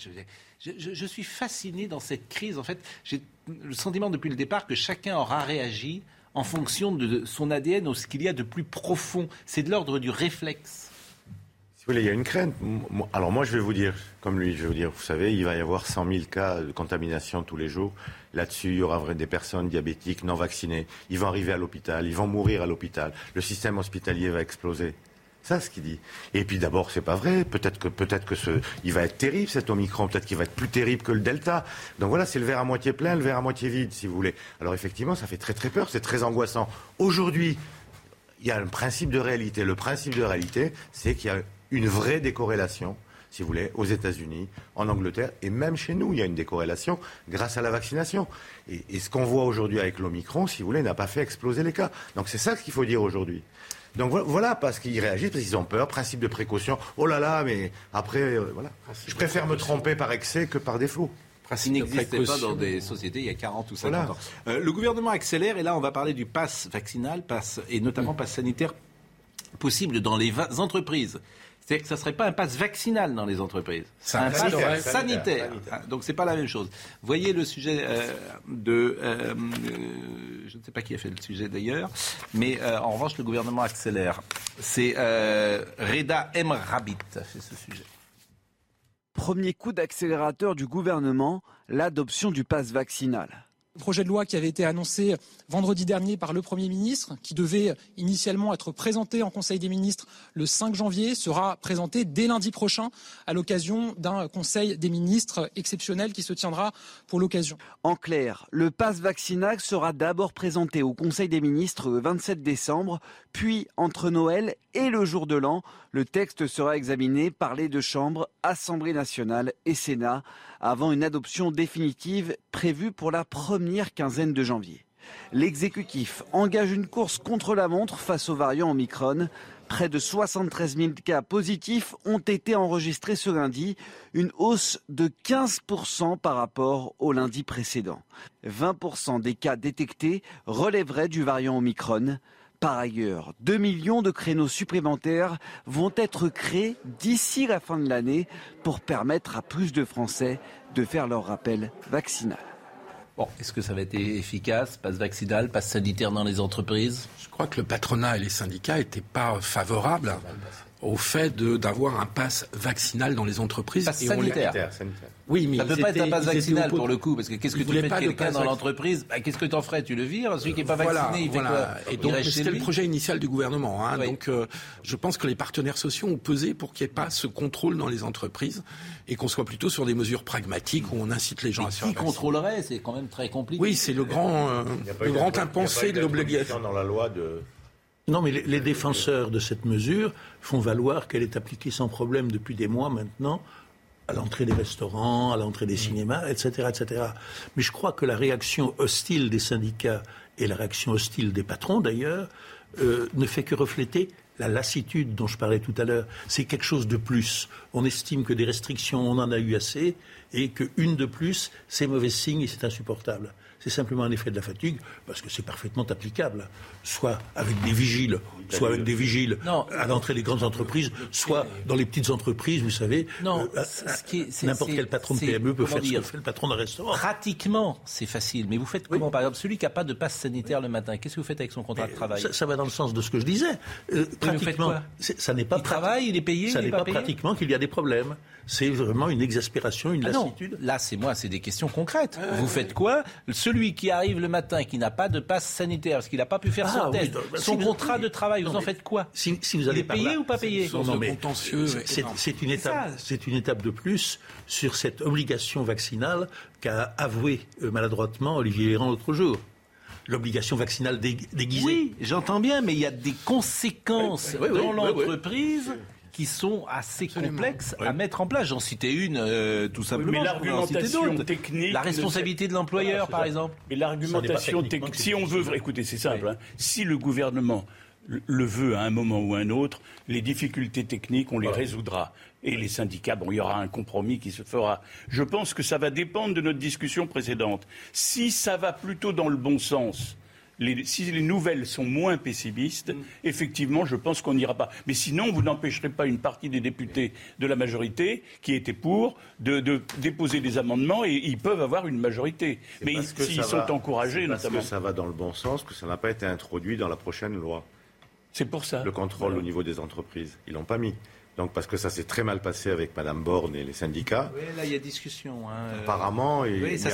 je suis fasciné dans cette crise. En fait, j'ai le sentiment depuis le départ que chacun aura réagi en fonction de son ADN ou ce qu'il y a de plus profond. C'est de l'ordre du réflexe. Si vous voulez, il y a une crainte. Alors moi, je vais vous dire, comme lui, je vais vous dire, vous savez, il va y avoir 100 000 cas de contamination tous les jours. Là-dessus, il y aura des personnes diabétiques non vaccinées. Ils vont arriver à l'hôpital, ils vont mourir à l'hôpital. Le système hospitalier va exploser. Ça, ce qu'il dit. Et puis d'abord, c'est pas vrai. Peut-être que peut-être que ce, il va être terrible cet Omicron. Peut-être qu'il va être plus terrible que le Delta. Donc voilà, c'est le verre à moitié plein, le verre à moitié vide, si vous voulez. Alors effectivement, ça fait très très peur. C'est très angoissant. Aujourd'hui, il y a un principe de réalité. Le principe de réalité, c'est qu'il y a une vraie décorrélation si vous voulez, aux États-Unis, en Angleterre, et même chez nous, il y a une décorrélation grâce à la vaccination. Et, et ce qu'on voit aujourd'hui avec l'Omicron, si vous voulez, n'a pas fait exploser les cas. Donc c'est ça qu'il faut dire aujourd'hui. Donc voilà, parce qu'ils réagissent, parce qu'ils ont peur, principe de précaution. Oh là là, mais après, euh, voilà. Je préfère me tromper par excès que par défaut. Il n'existait pas dans des sociétés il y a 40 ou 50 ans. Euh, le gouvernement accélère, et là on va parler du pass vaccinal, pass, et notamment pass sanitaire possible dans les entreprises. C'est que ça ne serait pas un pass vaccinal dans les entreprises. C'est un pass sanitaire. Ah, donc c'est pas la même chose. Voyez le sujet euh, de... Euh, je ne sais pas qui a fait le sujet d'ailleurs, mais euh, en revanche le gouvernement accélère. C'est Reda M. Rabit a fait ce sujet. Premier coup d'accélérateur du gouvernement, l'adoption du pass vaccinal. Le projet de loi qui avait été annoncé vendredi dernier par le Premier ministre, qui devait initialement être présenté en Conseil des ministres le 5 janvier, sera présenté dès lundi prochain à l'occasion d'un Conseil des ministres exceptionnel qui se tiendra pour l'occasion. En clair, le pass vaccinal sera d'abord présenté au Conseil des ministres le 27 décembre, puis entre Noël et le jour de l'an, le texte sera examiné par les deux chambres, Assemblée nationale et Sénat, avant une adoption définitive prévue pour la première quinzaine de janvier. L'exécutif engage une course contre la montre face aux variants Omicron. Près de 73 000 cas positifs ont été enregistrés ce lundi, une hausse de 15% par rapport au lundi précédent. 20% des cas détectés relèveraient du variant Omicron. Par ailleurs, 2 millions de créneaux supplémentaires vont être créés d'ici la fin de l'année pour permettre à plus de Français de faire leur rappel vaccinal. Bon, est-ce que ça va être efficace Passe vaccinal, passe sanitaire dans les entreprises? Je crois que le patronat et les syndicats n'étaient pas favorables au fait d'avoir un pass vaccinal dans les entreprises. Pass sanitaire. Oui, mais ça ne peut pas être un pass vaccinal pour le coup, parce que qu'est-ce que tu fais de quelqu'un dans l'entreprise bah, Qu'est-ce que tu en ferais Tu le vires Celui qui n'est pas vacciné, il fait quoi Et donc, c'était le projet initial du gouvernement. Hein, Donc, euh, je pense que les partenaires sociaux ont pesé pour qu'il n'y ait pas ce contrôle dans les entreprises et qu'on soit plutôt sur des mesures pragmatiques où on incite les gens à se faire Qui contrôlerait C'est quand même très compliqué. Oui, c'est le grand, euh, le grand impensé de l'obligation. dans la loi de non, mais les, défenseurs de cette mesure font valoir qu'elle est appliquée sans problème depuis des mois maintenant à l'entrée des restaurants, à l'entrée des cinémas, etc., etc. Mais je crois que la réaction hostile des syndicats et la réaction hostile des patrons, d'ailleurs, euh, ne fait que refléter la lassitude dont je parlais tout à l'heure, c'est quelque chose de plus. On estime que des restrictions, on en a eu assez, et qu'une de plus, c'est mauvais signe et c'est insupportable c'est simplement un effet de la fatigue, parce que c'est parfaitement applicable, soit avec des vigiles, soit avec des vigiles à l'entrée des grandes entreprises, soit dans les petites entreprises, vous savez. Non, euh, n'importe quel patron de PME peut faire ce que fait le patron d'un restaurant. Pratiquement, c'est facile. Mais vous faites comment Par exemple, celui qui n'a pas de passe sanitaire le matin, qu'est-ce que vous faites avec son contrat de travail ça, va dans le sens de ce que je disais. Euh, pratiquement, ça n'est pas. Il travaille, il est payé. Ça n'est pas, pratiquement qu'il y a des problèmes. C'est vraiment une exaspération, une ah lassitude. Là, c'est moi, c'est des questions concrètes. Vous faites quoi? Celui qui arrive le matin et qui n'a pas de passe sanitaire parce qu'il n'a pas pu faire son ah test, bah, son contrat de travail, vous en faites quoi si, vous allez payé ou pas payé C'est une étape, c'est une étape de plus sur cette obligation vaccinale qu'a avoué euh, maladroitement Olivier Véran l'autre jour. L'obligation vaccinale déguisée. Oui, j'entends bien, mais il y a des conséquences dans l'entreprise qui sont assez complexes à mettre en place. J'en citais une euh, tout simplement. mais l'argumentation technique. La responsabilité de l'employeur, par exemple. Mais l'argumentation technique. Si on veut, écoutez, c'est simple. Hein. si le gouvernement le veut à un moment ou à un autre, les difficultés techniques, on les résoudra. Et les syndicats, bon, il y aura un compromis qui se fera. Je pense que ça va dépendre de notre discussion précédente. Si ça va plutôt dans le bon sens, si les nouvelles sont moins pessimistes, mm. effectivement, je pense qu'on n'ira pas. Mais sinon, vous n'empêcherez pas une partie des députés de la majorité qui étaient pour de, déposer des amendements et ils peuvent avoir une majorité. Mais s'ils sont encouragés, parce que ça va dans le bon sens que ça n'a pas été introduit dans la prochaine loi. C'est pour ça. Le contrôle au niveau des entreprises. Ils l'ont pas mis. Donc parce que ça s'est très mal passé avec Madame Borne et les syndicats. Oui, là il y a discussion. Hein. Apparemment, oui, ça,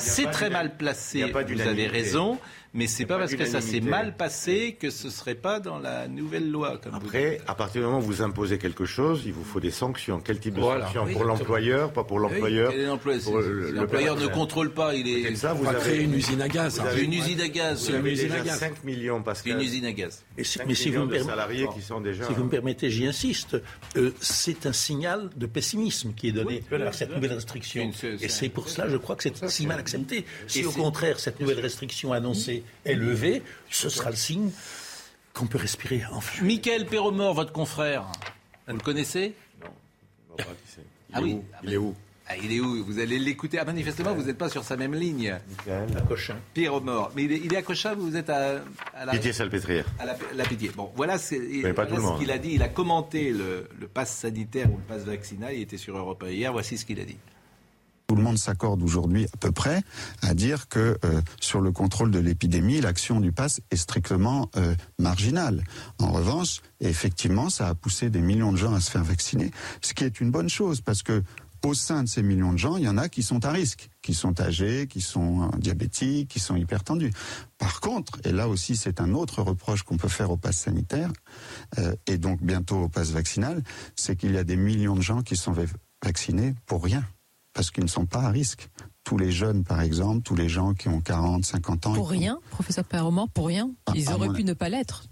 s'est très mal placé. Vous avez raison mais c'est pas, pas parce que ça s'est mal passé que ce serait pas dans la nouvelle loi. Après, à partir du moment où vous imposez quelque chose, il vous faut des sanctions. Quel type de sanctions Pour l'employeur, pas pour l'employeur L'employeur ne contrôle pas, il est. Ça, vous, avez créé une usine à gaz. Vous une usine à gaz. Vous avez déjà 5 millions parce que. une usine à gaz. mais si vous me salariés qui sont déjà. Si vous me permettez, j'y insiste. Euh, c'est un signal de pessimisme qui est donné par cette nouvelle restriction. Et c'est pour cela, je crois que c'est si mal accepté. Si au contraire cette nouvelle restriction annoncée est levé, ce sera le signe qu'on peut respirer enfin. Michael Perromort, votre confrère, vous le connaissez? Non. Ah oui. Il est où? Ah, il est où? Vous allez l'écouter. Ah, manifestement, vous n'êtes pas sur sa même ligne. Michael. À Cochin. Pierre Mort. Mais il est, à Cochin, vous êtes à, la. Pitié-Salpêtrière. À la, la Pitié. Bon, voilà, ce qu'il a dit. Il a commenté le, le pass sanitaire ou le pass vaccinal. Il était sur Europe hier. Voici ce qu'il a dit. Tout le monde s'accorde aujourd'hui à peu près à dire que euh, sur le contrôle de l'épidémie, l'action du pass est strictement euh, marginale. En revanche, effectivement, ça a poussé des millions de gens à se faire vacciner, ce qui est une bonne chose parce que au sein de ces millions de gens, il y en a qui sont à risque, qui sont âgés, qui sont euh, diabétiques, qui sont hypertendus. Par contre, et là aussi c'est un autre reproche qu'on peut faire au pass sanitaire, et donc bientôt au pass vaccinal, c'est qu'il y a des millions de gens qui sont vaccinés pour rien parce qu'ils ne sont pas à risque. Tous les jeunes, par exemple, tous les gens qui ont 40, 50 ans. Pour rien, professeur Perromont, pour rien ah, Ils auraient pu ne pas l'être.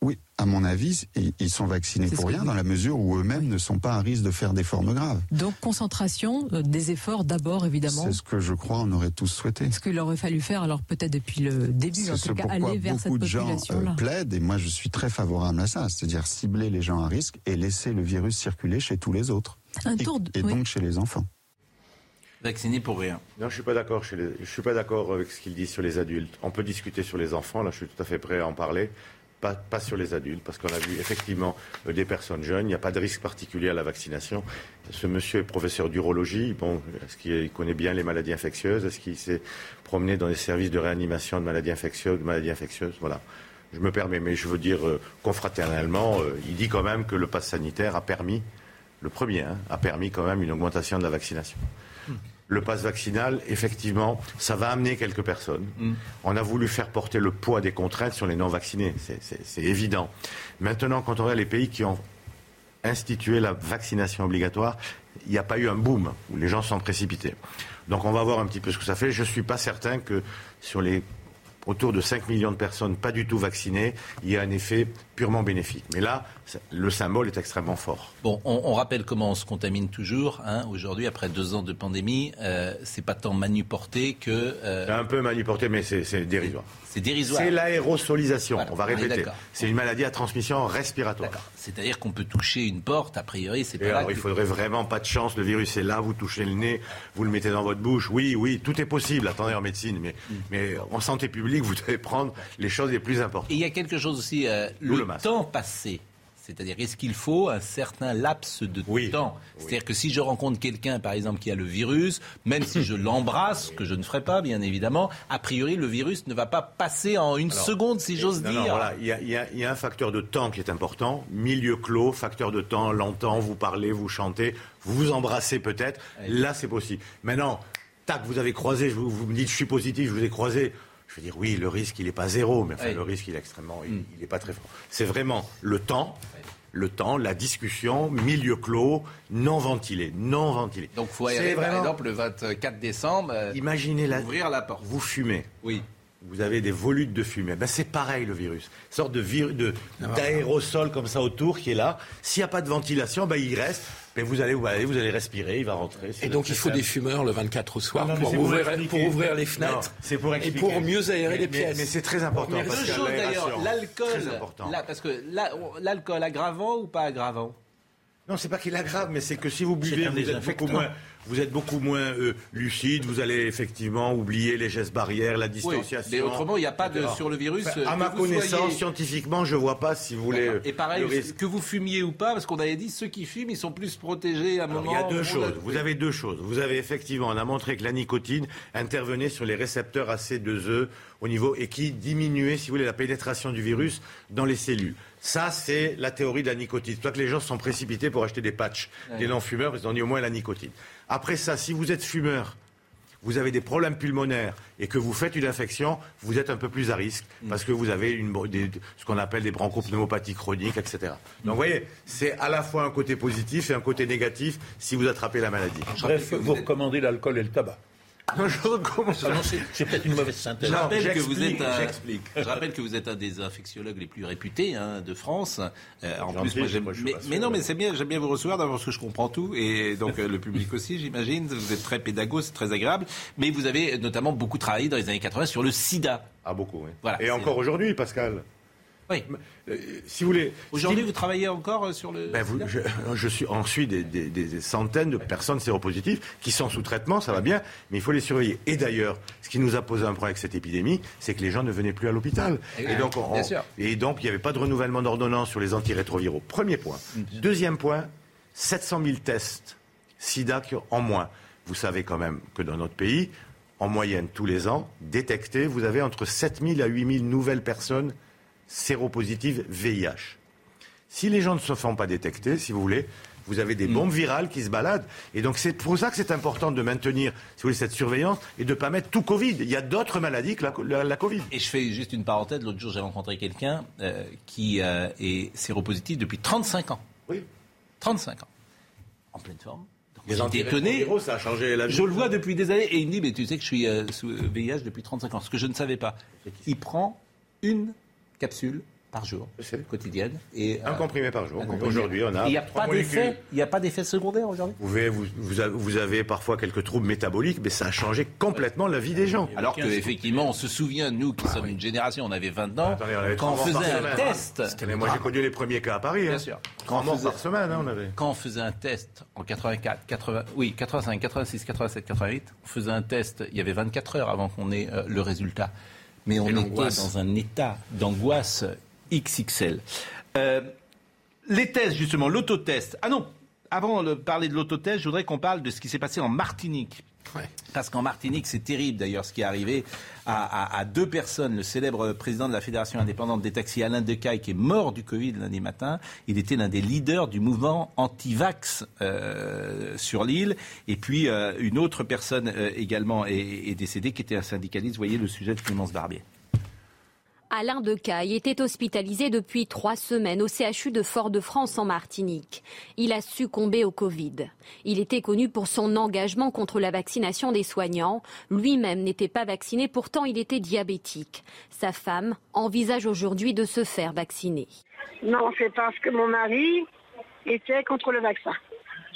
Oui, à mon avis, ils sont vaccinés pour rien dans la mesure où eux-mêmes ne sont pas à risque de faire des formes graves. Donc concentration euh, des efforts d'abord évidemment. C'est ce que je crois on aurait tous souhaité. Ce qu'il aurait fallu faire alors peut-être depuis le début en tout cas aller vers cette population de gens euh, plaident et moi je suis très favorable à ça, c'est-à-dire cibler les gens à risque et laisser le virus circuler chez tous les autres. Un tour et donc chez les enfants. Vacciné pour rien. Non, je suis pas d'accord. Je suis pas d'accord avec ce qu'il dit sur les adultes. On peut discuter sur les enfants. Là, je suis tout à fait prêt à en parler. Pas, pas sur les adultes, parce qu'on a vu effectivement euh, des personnes jeunes. Il n'y a pas de risque particulier à la vaccination. Ce monsieur est professeur d'urologie. Bon, est-ce qu'il connaît bien les maladies infectieuses? Est-ce qu'il s'est promené dans les services de réanimation de maladies infectieuses, de maladies infectieuses? Voilà. Je me permets, mais je veux dire euh, confraternellement, euh, il dit quand même que le pass sanitaire a permis, le premier, hein, a permis quand même une augmentation de la vaccination le pass vaccinal, effectivement, ça va amener quelques personnes. Mm. On a voulu faire porter le poids des contraintes sur les non-vaccinés, c'est évident. Maintenant, quand on regarde les pays qui ont institué la vaccination obligatoire, il n'y a pas eu un boom où les gens sont précipités. Donc on va voir un petit peu ce que ça fait. Je ne suis pas certain que sur les autour de 5 millions de personnes pas du tout vaccinées, il y a un effet purement bénéfique. Mais là, le symbole est extrêmement fort. Bon, on, rappelle comment on se contamine toujours. Hein, aujourd'hui, après deux ans de pandémie, euh, c'est pas tant manuporté que. Euh, c'est un peu manuporté, mais c'est dérisoire. C'est dérisoire. C'est l'aérosolisation, on va répéter. C'est une maladie à transmission respiratoire. C'est-à-dire qu'on peut toucher une porte, a priori, c'est pas alors, Il faudrait vraiment pas de chance, le virus est là, vous touchez le nez, vous le mettez dans votre bouche. Oui, oui, tout est possible, attendez en médecine, mais, mm. mais en santé publique, vous devez prendre les choses les plus importantes. Et il y a quelque chose aussi, euh, le, temps passé c'est-à-dire, est-ce qu'il faut un certain laps de temps C'est-à-dire que si je rencontre quelqu'un, par exemple, qui a le virus, même si je l'embrasse, que je ne ferai pas, bien évidemment, a priori, le virus ne va pas passer en une seconde, si j'ose dire. voilà. il, y a, un facteur de temps qui est important. Milieu clos, facteur de temps, longtemps, vous parlez, vous chantez, vous vous embrassez peut-être. Là, c'est possible. Maintenant, tac, vous avez croisé, vous, vous me dites, je suis positif, je vous ai croisé je veux dire, oui, le risque, il n'est pas zéro, mais enfin, le risque, il est extrêmement, il n'est pas très fort. C'est vraiment le temps, le temps, la discussion, milieu clos, non ventilé, non ventilé. Donc, il faut aller, par exemple, le 24 décembre, euh, imaginez la... ouvrir la porte. Vous fumez. Oui. Vous avez des volutes de fumée. Ben, c'est pareil, le virus. Une sorte de, ah, d'aérosol comme ça autour qui est là. S'il n'y a pas de ventilation, ben, il reste. Mais vous allez, vous allez, vous allez respirer, il va rentrer. Et donc il faut des fumeurs le 24 au soir pour, ouvrir, pour, ouvrir, les fenêtres pour et pour mieux aérer les pièces. Mais, c'est très important. Mais parce que d'ailleurs, l'alcool, parce que l'alcool aggravant ou pas aggravant? Non, c'est pas qu'il aggrave, mais c'est que si vous buvez, vous êtes beaucoup moins, vous êtes beaucoup moins euh, lucide, vous allez effectivement oublier les gestes barrières, la distanciation. mais autrement, il n'y a pas de sur le virus. à ma connaissance, scientifiquement, je vois pas si vous voulez. Et pareil, que vous fumiez ou pas, parce qu'on avait dit ceux qui fument, ils sont plus protégés à un moment. Il y a deux choses. Vous avez deux choses. Vous avez effectivement, on a montré que la nicotine intervenait sur les récepteurs AC2E au niveau et qui diminuait, si vous voulez, la pénétration du virus dans les cellules. Ça, c'est la théorie de la nicotine. Toi que les gens sont précipités pour acheter des patchs, des non-fumeurs, parce qu'ils ont dit au moins la nicotine. Après ça, si vous êtes fumeur, vous avez des problèmes pulmonaires et que vous faites une infection, vous êtes un peu plus à risque mm. parce que vous avez une, ce qu'on appelle des bronchopneumopathies chroniques, etc. Donc vous voyez, c'est à la fois un côté positif et un côté négatif si vous attrapez la maladie. Bref, vous recommandez l'alcool et le tabac. C'est peut-être une mauvaise synthèse. Je rappelle, que vous êtes un, je rappelle que vous êtes un des infectiologues les plus réputés hein, de France. Euh, en plus, moi, j'aime, mais, non, mais c'est bien, j'aime bien vous recevoir d'abord parce que je comprends tout et donc euh, le public aussi, j'imagine. Vous êtes très pédago, c'est très agréable. Mais vous avez notamment beaucoup travaillé dans les années 80 sur le SIDA. Ah beaucoup, oui. Voilà, et encore aujourd'hui, Pascal. Oui. Euh, si vous voulez. Aujourd'hui, vous travaillez encore euh, sur le. Ben je, suis ensuite des, des, centaines de personnes séropositives qui sont sous traitement, ça va bien, mais il faut les surveiller. Et d'ailleurs, ce qui nous a posé un problème avec cette épidémie, c'est que les gens ne venaient plus à l'hôpital. Et, donc, et donc, il n'y avait pas de renouvellement d'ordonnance sur les antirétroviraux. Premier point. Deuxième point, 700 000 tests SIDA en moins. Vous savez quand même que dans notre pays, en moyenne, tous les ans, détectés, vous avez entre 7 000 à 8 000 nouvelles personnes séropositive VIH. Si les gens ne se font pas détecter, si vous voulez, vous avez des mm. bombes virales qui se baladent. Et donc c'est pour ça que c'est important de maintenir, si vous voulez, cette surveillance et de ne pas mettre tout Covid. Il y a d'autres maladies que la, Covid. Et je fais juste une parenthèse. L'autre jour, j'ai rencontré quelqu'un euh, qui euh, est séropositif depuis 35 ans. Oui. 35 ans. En pleine forme. J'étais étonné. Ça a changé la vie. Je le vois depuis des années et il me dit, mais tu sais que je suis euh, sous VIH depuis 35 ans. Ce que je ne savais pas. Il prend une capsules par jour, quotidienne. Et, un comprimé par jour. Aujourd'hui, on a. Il n'y a, pas d'effet, il a pas d'effet secondaire aujourd'hui? Vous, vous, vous, avez parfois quelques troubles métaboliques, mais ça a changé complètement la vie des gens. Alors qu'effectivement, on se souvient, nous qui sommes une génération, on avait 20 ans, quand on faisait un test. moi, j'ai connu les premiers cas à Paris. Bien hein. sûr. Quand on faisait, par semaine, hein, on avait. Quand on faisait un test en 84, 80, oui, 85, 86, 87, 88, on faisait un test, il y avait 24 heures avant qu'on ait euh, le résultat mais on était dans un état d'angoisse XXL. Euh, les tests, justement, l'autotest. Ah non, avant de parler de l'autotest, je voudrais qu'on parle de ce qui s'est passé en Martinique. Parce qu'en Martinique, c'est terrible d'ailleurs ce qui est arrivé à, deux personnes. Le célèbre président de la Fédération indépendante des taxis, Alain Decaille, qui est mort du Covid lundi matin. Il était l'un des leaders du mouvement anti-vax euh, sur l'île. Et puis euh, une autre personne euh, également est, est, décédée, qui était un syndicaliste. Vous voyez le sujet de Clémence Barbier. Alain Decaille était hospitalisé depuis trois semaines au CHU de Fort-de-France en Martinique. Il a succombé au Covid. Il était connu pour son engagement contre la vaccination des soignants. Lui-même n'était pas vacciné, pourtant il était diabétique. Sa femme envisage aujourd'hui de se faire vacciner. Non, c'est parce que mon mari était contre le vaccin.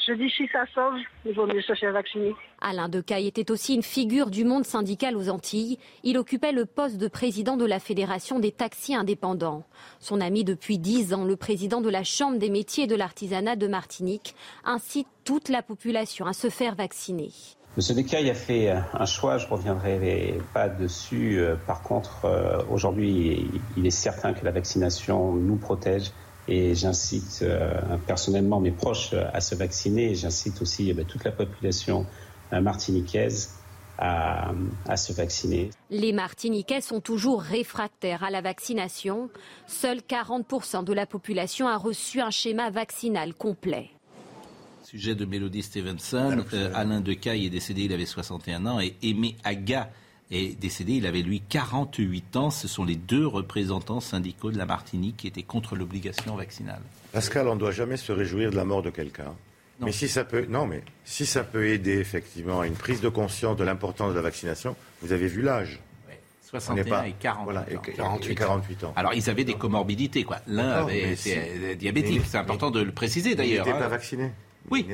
Je dis si ça sauve, il vaut mieux se faire vacciner. Alain Decaille était aussi une figure du monde syndical aux Antilles. Il occupait le poste de président de la Fédération des taxis indépendants. Son ami depuis dix ans, le président de la Chambre des métiers et de l'artisanat de Martinique, incite toute la population à se faire vacciner. Monsieur Decaille a fait un choix, je ne reviendrai pas dessus. Euh, par contre, euh, aujourd'hui, il est certain que la vaccination nous protège et j'incite euh, personnellement mes proches à se vacciner. J'incite aussi eh ben, toute la population euh, martiniquaise à, à, se vacciner. Les Martiniquais sont toujours réfractaires à la vaccination. Seuls 40% de la population a reçu un schéma vaccinal complet. Sujet de Mélodie Stevenson, euh, Alain Decaille est décédé, il avait 61 ans, et Aimé Aga est décédé. Il avait, lui, 48 ans. Ce sont les deux représentants syndicaux de la Martinique qui étaient contre l'obligation vaccinale. Pascal, on ne doit jamais se réjouir de la mort de quelqu'un. Mais si ça peut, non, mais si ça peut aider effectivement à une prise de conscience de l'importance de la vaccination, vous avez vu l'âge. 61 et 40 voilà, ans. 48, 48 ans. Alors ils avaient des comorbidités, quoi. L'un avait été diabétique, c'est important de le préciser d'ailleurs. Il n'était pas vacciné. Oui,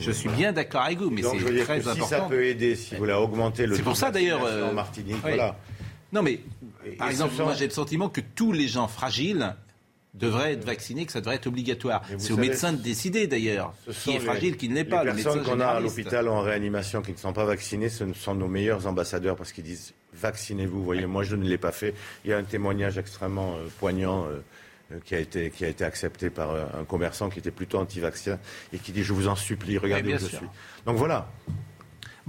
je, suis bien d'accord avec vous, mais c'est très important. Si ça peut aider, si vous voulez augmenter le. C'est pour ça d'ailleurs. en Martinique, voilà. Non, mais par exemple, moi j'ai le sentiment que tous les gens fragiles devraient être vaccinés, que ça devrait être obligatoire. C'est aux médecins de décider d'ailleurs, qui est fragile, qui ne l'est pas. Les personnes qu'on a à l'hôpital en réanimation qui ne sont pas vaccinées, ce sont nos meilleurs ambassadeurs parce qu'ils disent vaccinez-vous. Vous voyez, moi je ne l'ai pas fait. Il y a un témoignage extrêmement euh, poignant. Euh, euh, qui a, été, qui a été accepté par un commerçant qui était plutôt anti-vaccin et qui dit Je vous en supplie, regardez où je suis. Donc voilà.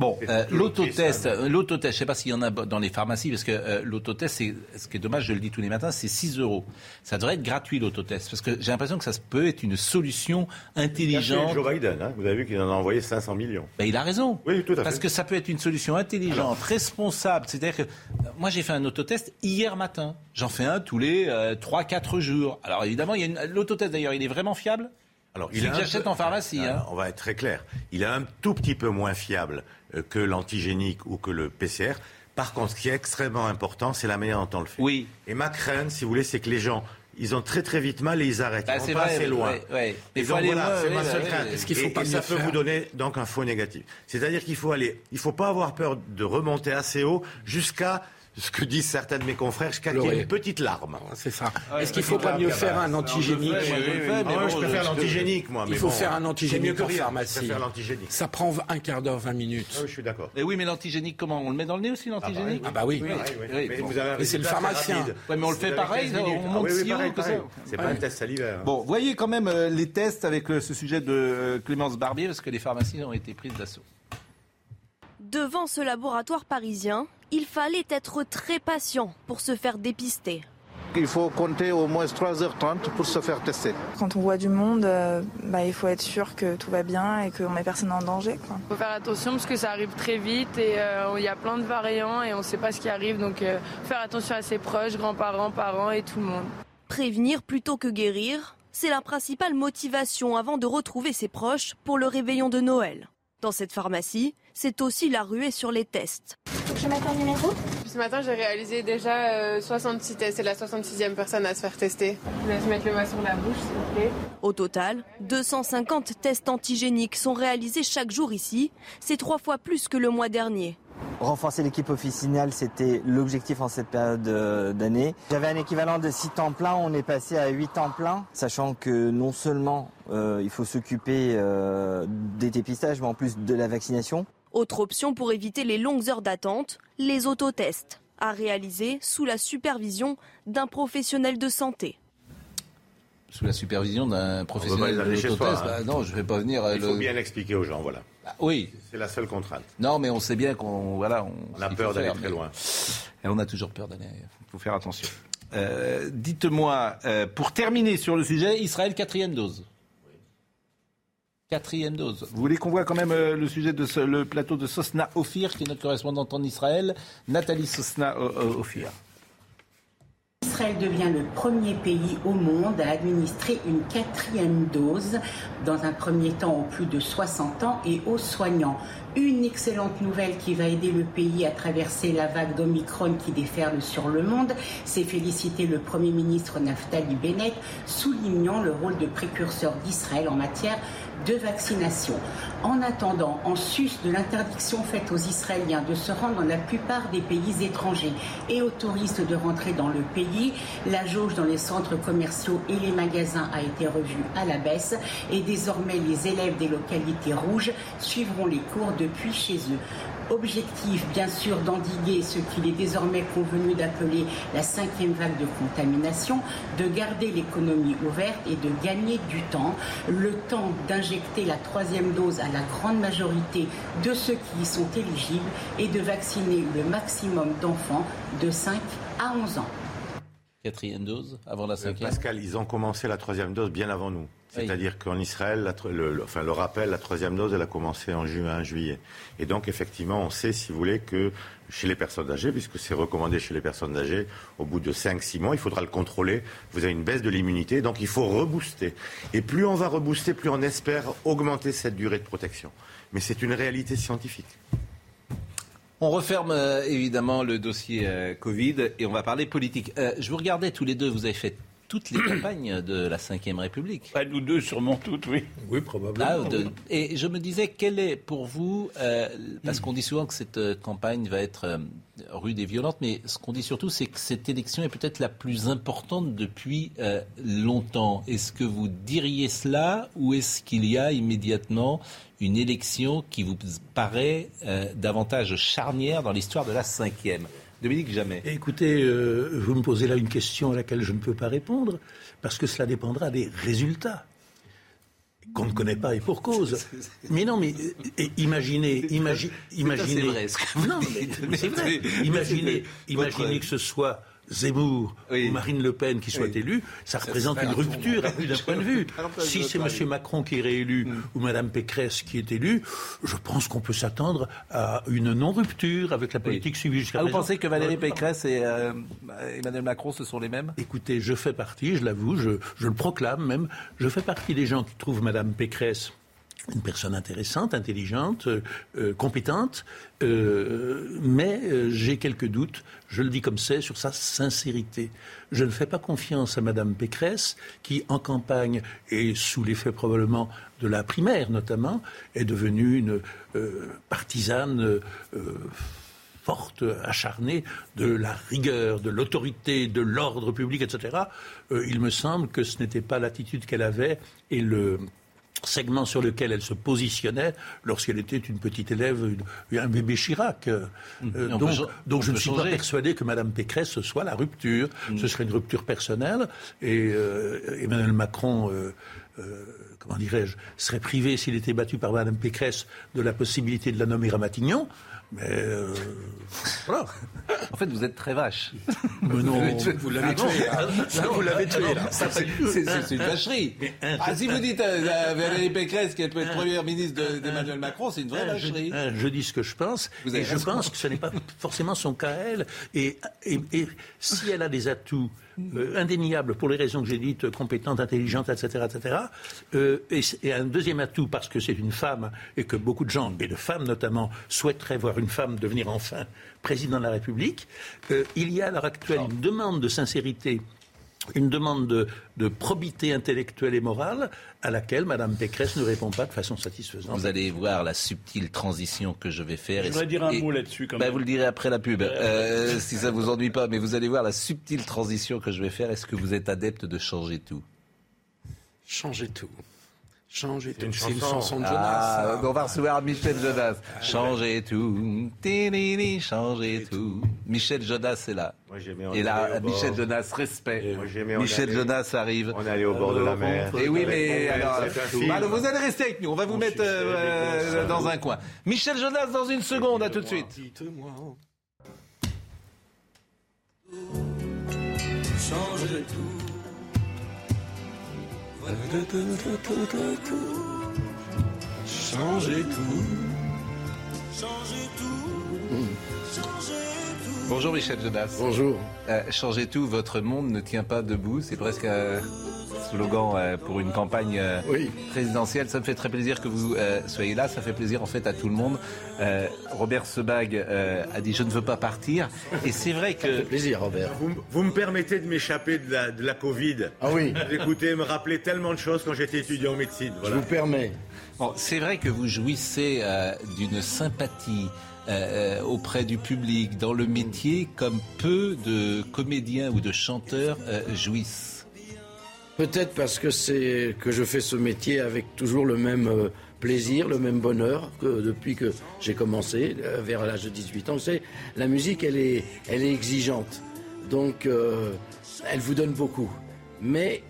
Bon, euh, l'autotest, euh, l'autotest, je ne sais pas s'il y en a dans les pharmacies, parce que euh, l'autotest, c'est, ce qui est dommage, je le dis tous les matins, c'est 6 euros. Ça devrait être gratuit, l'autotest, parce que j'ai l'impression que ça peut être une solution intelligente. Joe Biden, hein, vous avez vu qu'il en a envoyé 500 millions. Ben, il a raison. Oui, tout à fait. Parce que ça peut être une solution intelligente, responsable. C'est-à-dire que moi, j'ai fait un autotest hier matin. J'en fais un tous les 3-4 jours. Alors évidemment, il y a une... l'autotest, d'ailleurs, il est vraiment fiable? Alors, il j'achète en pharmacie. Hein. On va être très clair. Il est un tout petit peu moins fiable euh, que l'antigénique ou que le PCR. Par contre, ce qui est extrêmement important, c'est la manière dont on le fait. Oui. Et ma crainte, si vous voulez, c'est que les gens ils ont très très vite mal et ils arrêtent. Bah, ils vont pas assez loin. Ouais, Et donc, voilà, c'est ma seule crainte. Ce qu'il faut pas et ça peut vous donner donc un faux négatif. C'est-à-dire qu'il faut aller, il faut pas avoir peur de remonter assez haut jusqu'à ce que disent certains de mes confrères, y ait une petite larme. C'est ça. Est-ce qu'il ne faut pas mieux faire un antigénique Je préfère l'antigénique, moi. Il faut faire un antigénique en pharmacie. Ça prend un quart d'heure, 20 minutes. Ah je suis d'accord. Et oui, mais l'antigénique, comment On le met dans le nez aussi, l'antigénique Ah bah oui. Mais c'est le pharmacien. mais on le fait pareil, on monte si haut que ça. C'est pas un test salivaire. Bon, voyez quand même les tests avec ce sujet de Clémence Barbier, parce que les pharmacies ont été prises d'assaut. Devant ce laboratoire parisien, il fallait être très patient pour se faire dépister. Il faut compter au moins 3h30 pour se faire tester. Quand on voit du monde, euh, bah, il faut être sûr que tout va bien et qu'on met personne en danger. Il faut faire attention parce que ça arrive très vite et euh, il y a plein de variants et on ne sait pas ce qui arrive. Donc euh, faire attention à ses proches, grands-parents, parents et tout le monde. Prévenir plutôt que guérir, c'est la principale motivation avant de retrouver ses proches pour le réveillon de Noël. Dans cette pharmacie, c'est aussi la ruée sur les tests. Faut que je mette un numéro Ce matin, j'ai réalisé déjà 66 tests. C'est la 66e personne à se faire tester. Je laisse mettre le masque sur la bouche, s'il vous plaît. Au total, 250 tests antigéniques sont réalisés chaque jour ici. C'est trois fois plus que le mois dernier. Renforcer l'équipe officinale, c'était l'objectif en cette période d'année. J'avais un équivalent de 6 temps plein, on est passé à 8 temps plein, sachant que non seulement euh, il faut s'occuper euh, des dépistages, mais en plus de la vaccination. Autre option pour éviter les longues heures d'attente, les autotests, à réaliser sous la supervision d'un professionnel de santé sous la supervision d'un professionnel de l'autotest. Bah, hein. non, je ne vais pas venir. Il faut bien l'expliquer aux gens, voilà. Bah, oui. C'est la seule contrainte. Non, mais on sait bien qu'on voilà, on, a peur d'aller très loin. Et on a toujours peur d'aller. Il faut faire attention. Euh, dites-moi, euh, pour terminer sur le sujet, Israël quatrième dose. Quatrième dose. Vous voulez qu'on voit quand même euh, le sujet de ce, le plateau de Sosna Ophir, qui est notre correspondante en Israël, Nathalie Sosna Ophir. Israël devient le premier pays au monde à administrer une quatrième dose, dans un premier temps aux plus de 60 ans et aux soignants. Une excellente nouvelle qui va aider le pays à traverser la vague d'Omicron qui déferle sur le monde, c'est féliciter le Premier ministre Naftali Bennett, soulignant le rôle de précurseur d'Israël en matière de vaccination. En attendant, en sus de l'interdiction faite aux Israéliens de se rendre dans la plupart des pays étrangers et aux touristes de rentrer dans le pays, la jauge dans les centres commerciaux et les magasins a été revue à la baisse et désormais les élèves des localités rouges suivront les cours depuis chez eux. Objectif, bien sûr, d'endiguer ce qu'il est désormais convenu d'appeler la cinquième vague de contamination, de garder l'économie ouverte et de gagner du temps, le temps d'injecter la troisième dose à la grande majorité de ceux qui y sont éligibles et de vacciner le maximum d'enfants de 5 à 11 ans. Quatrième dose avant la euh, cinquième Pascal, ils ont commencé la troisième dose bien avant nous. C'est-à-dire qu'en Israël, le, enfin, le rappel, la troisième dose, elle a commencé en juin, juillet. Et donc, effectivement, on sait, si vous voulez, que chez les personnes âgées, puisque c'est recommandé chez les personnes âgées, au bout de 5-6 mois, il faudra le contrôler. Vous avez une baisse de l'immunité, donc il faut rebooster. Et plus on va rebooster, plus on espère augmenter cette durée de protection. Mais c'est une réalité scientifique. On referme euh, évidemment le dossier euh, Covid et on va parler politique. Euh, je vous regardais tous les deux, vous avez fait toutes les campagnes de la Ve République. Pas nous deux, sûrement toutes, oui. Oui, probablement. Ah, et je me disais, quelle est pour vous, euh, parce qu'on dit souvent que cette euh, campagne va être euh, rude et violente, mais ce qu'on dit surtout, c'est que cette élection est peut-être la plus importante depuis longtemps. Est-ce que vous diriez cela ou est-ce qu'il y a immédiatement une élection qui vous paraît davantage charnière dans l'histoire de la cinquième Dominique Jamais. Écoutez, euh, vous me posez là une question à laquelle je ne peux pas répondre, parce que cela dépendra des résultats qu'on ne connaît pas et pour cause. Mais non, mais imaginez, imaginez, imaginez. Non, mais c'est vrai. Imaginez, imaginez que ce soit Zemmour ou Marine Le Pen qui soit élue, ça, représente une rupture à plus d'un point de vue. si c'est M. Macron qui est réélu mm. ou Mme Pécresse qui est élue, je pense qu'on peut s'attendre à une non-rupture avec la politique suivie jusqu'à ah, Vous pensez que Valérie Pécresse et euh, Emmanuel Macron, ce sont les mêmes? Écoutez, je fais partie, je l'avoue, je, je le proclame même, je fais partie des gens qui trouvent Mme Pécresse une personne intéressante, intelligente, euh, euh, compétente, euh, mais j'ai quelques doutes, je le dis comme c'est, sur sa sincérité. Je ne fais pas confiance à Madame Pécresse, qui en campagne et sous l'effet probablement de la primaire notamment, est devenue une partisane forte, acharnée de la rigueur, de l'autorité, de l'ordre public, etc. il me semble que ce n'était pas l'attitude qu'elle avait et le segment sur lequel elle se positionnait lorsqu'elle était une petite élève, un bébé Chirac. Euh, mm. donc, je ne suis pas persuadé que Mme Pécresse ce soit la rupture. Mm. Ce serait une rupture personnelle. Et euh, Emmanuel Macron, euh, comment dirais-je, serait privé s'il était battu par Mme Pécresse de la possibilité de la nommer à Matignon. Mais euh, voilà. En fait, vous êtes très vache. Mais non, vous l'avez tué. Hein. vous l'avez tué là. C'est une vacherie. Ah, si vous dites à Valérie Pécresse qu'elle peut être première ministre d'Emmanuel Macron, c'est une vraie vacherie. Je, dis ce que je pense. et je pense que ce n'est pas forcément son cas à elle. Et, et, et si elle a des atouts euh, indéniable pour les raisons que j'ai dites, compétente, intelligente, etc. etc. Euh, et, un deuxième atout, parce que c'est une femme et que beaucoup de gens, et de femmes notamment, souhaiteraient voir une femme devenir enfin président de la République, euh, il y a à l'heure actuelle une demande de sincérité une demande de, probité intellectuelle et morale à laquelle Mme Pécresse ne répond pas de façon satisfaisante. Vous allez voir la subtile transition que je vais faire. Je voudrais dire un mot là-dessus. Ben, vous le direz après la pub, euh, si ça vous ennuie pas. Mais vous allez voir la subtile transition que je vais faire. Est-ce que vous êtes adepte de changer tout? Changer tout. Changer tout. C'est une chanson de Jonas. Ah, on va recevoir Michel Jonas. Changer tout. Changer tout. Michel Jonas est là. Et là, Michel Jonas, respect. Michel Jonas arrive. On est allé au bord de la mer. Et oui, mais alors, vous allez rester avec nous. On va vous mettre euh, dans un coin. Michel Jonas dans une seconde. À tout de suite. Changer tout. Changer tout. Changer tout. Changer tout. Bonjour Michel Jonas. Bonjour. Euh, changez tout, votre monde ne tient pas debout. C'est presque un slogan euh, pour une campagne euh, présidentielle. Ça me fait très plaisir que vous soyez là. Ça fait plaisir en fait à tout le monde. Robert Sebag a dit je ne veux pas partir. Et c'est vrai que. Ça fait plaisir, Robert. Vous, me permettez de m'échapper de la, de la Covid. Ah oui. Écoutez, me rappeler tellement de choses quand j'étais étudiant en médecine. Je vous permets. Bon, c'est vrai que vous jouissez d'une sympathie. Euh, euh, auprès du public, dans le métier, comme peu de comédiens ou de chanteurs euh, jouissent Peut-être parce que c'est que je fais ce métier avec toujours le même plaisir, le même bonheur que depuis que j'ai commencé, vers l'âge de 18 ans. Savez, la musique, elle est, elle est exigeante. Donc, elle vous donne beaucoup. Mais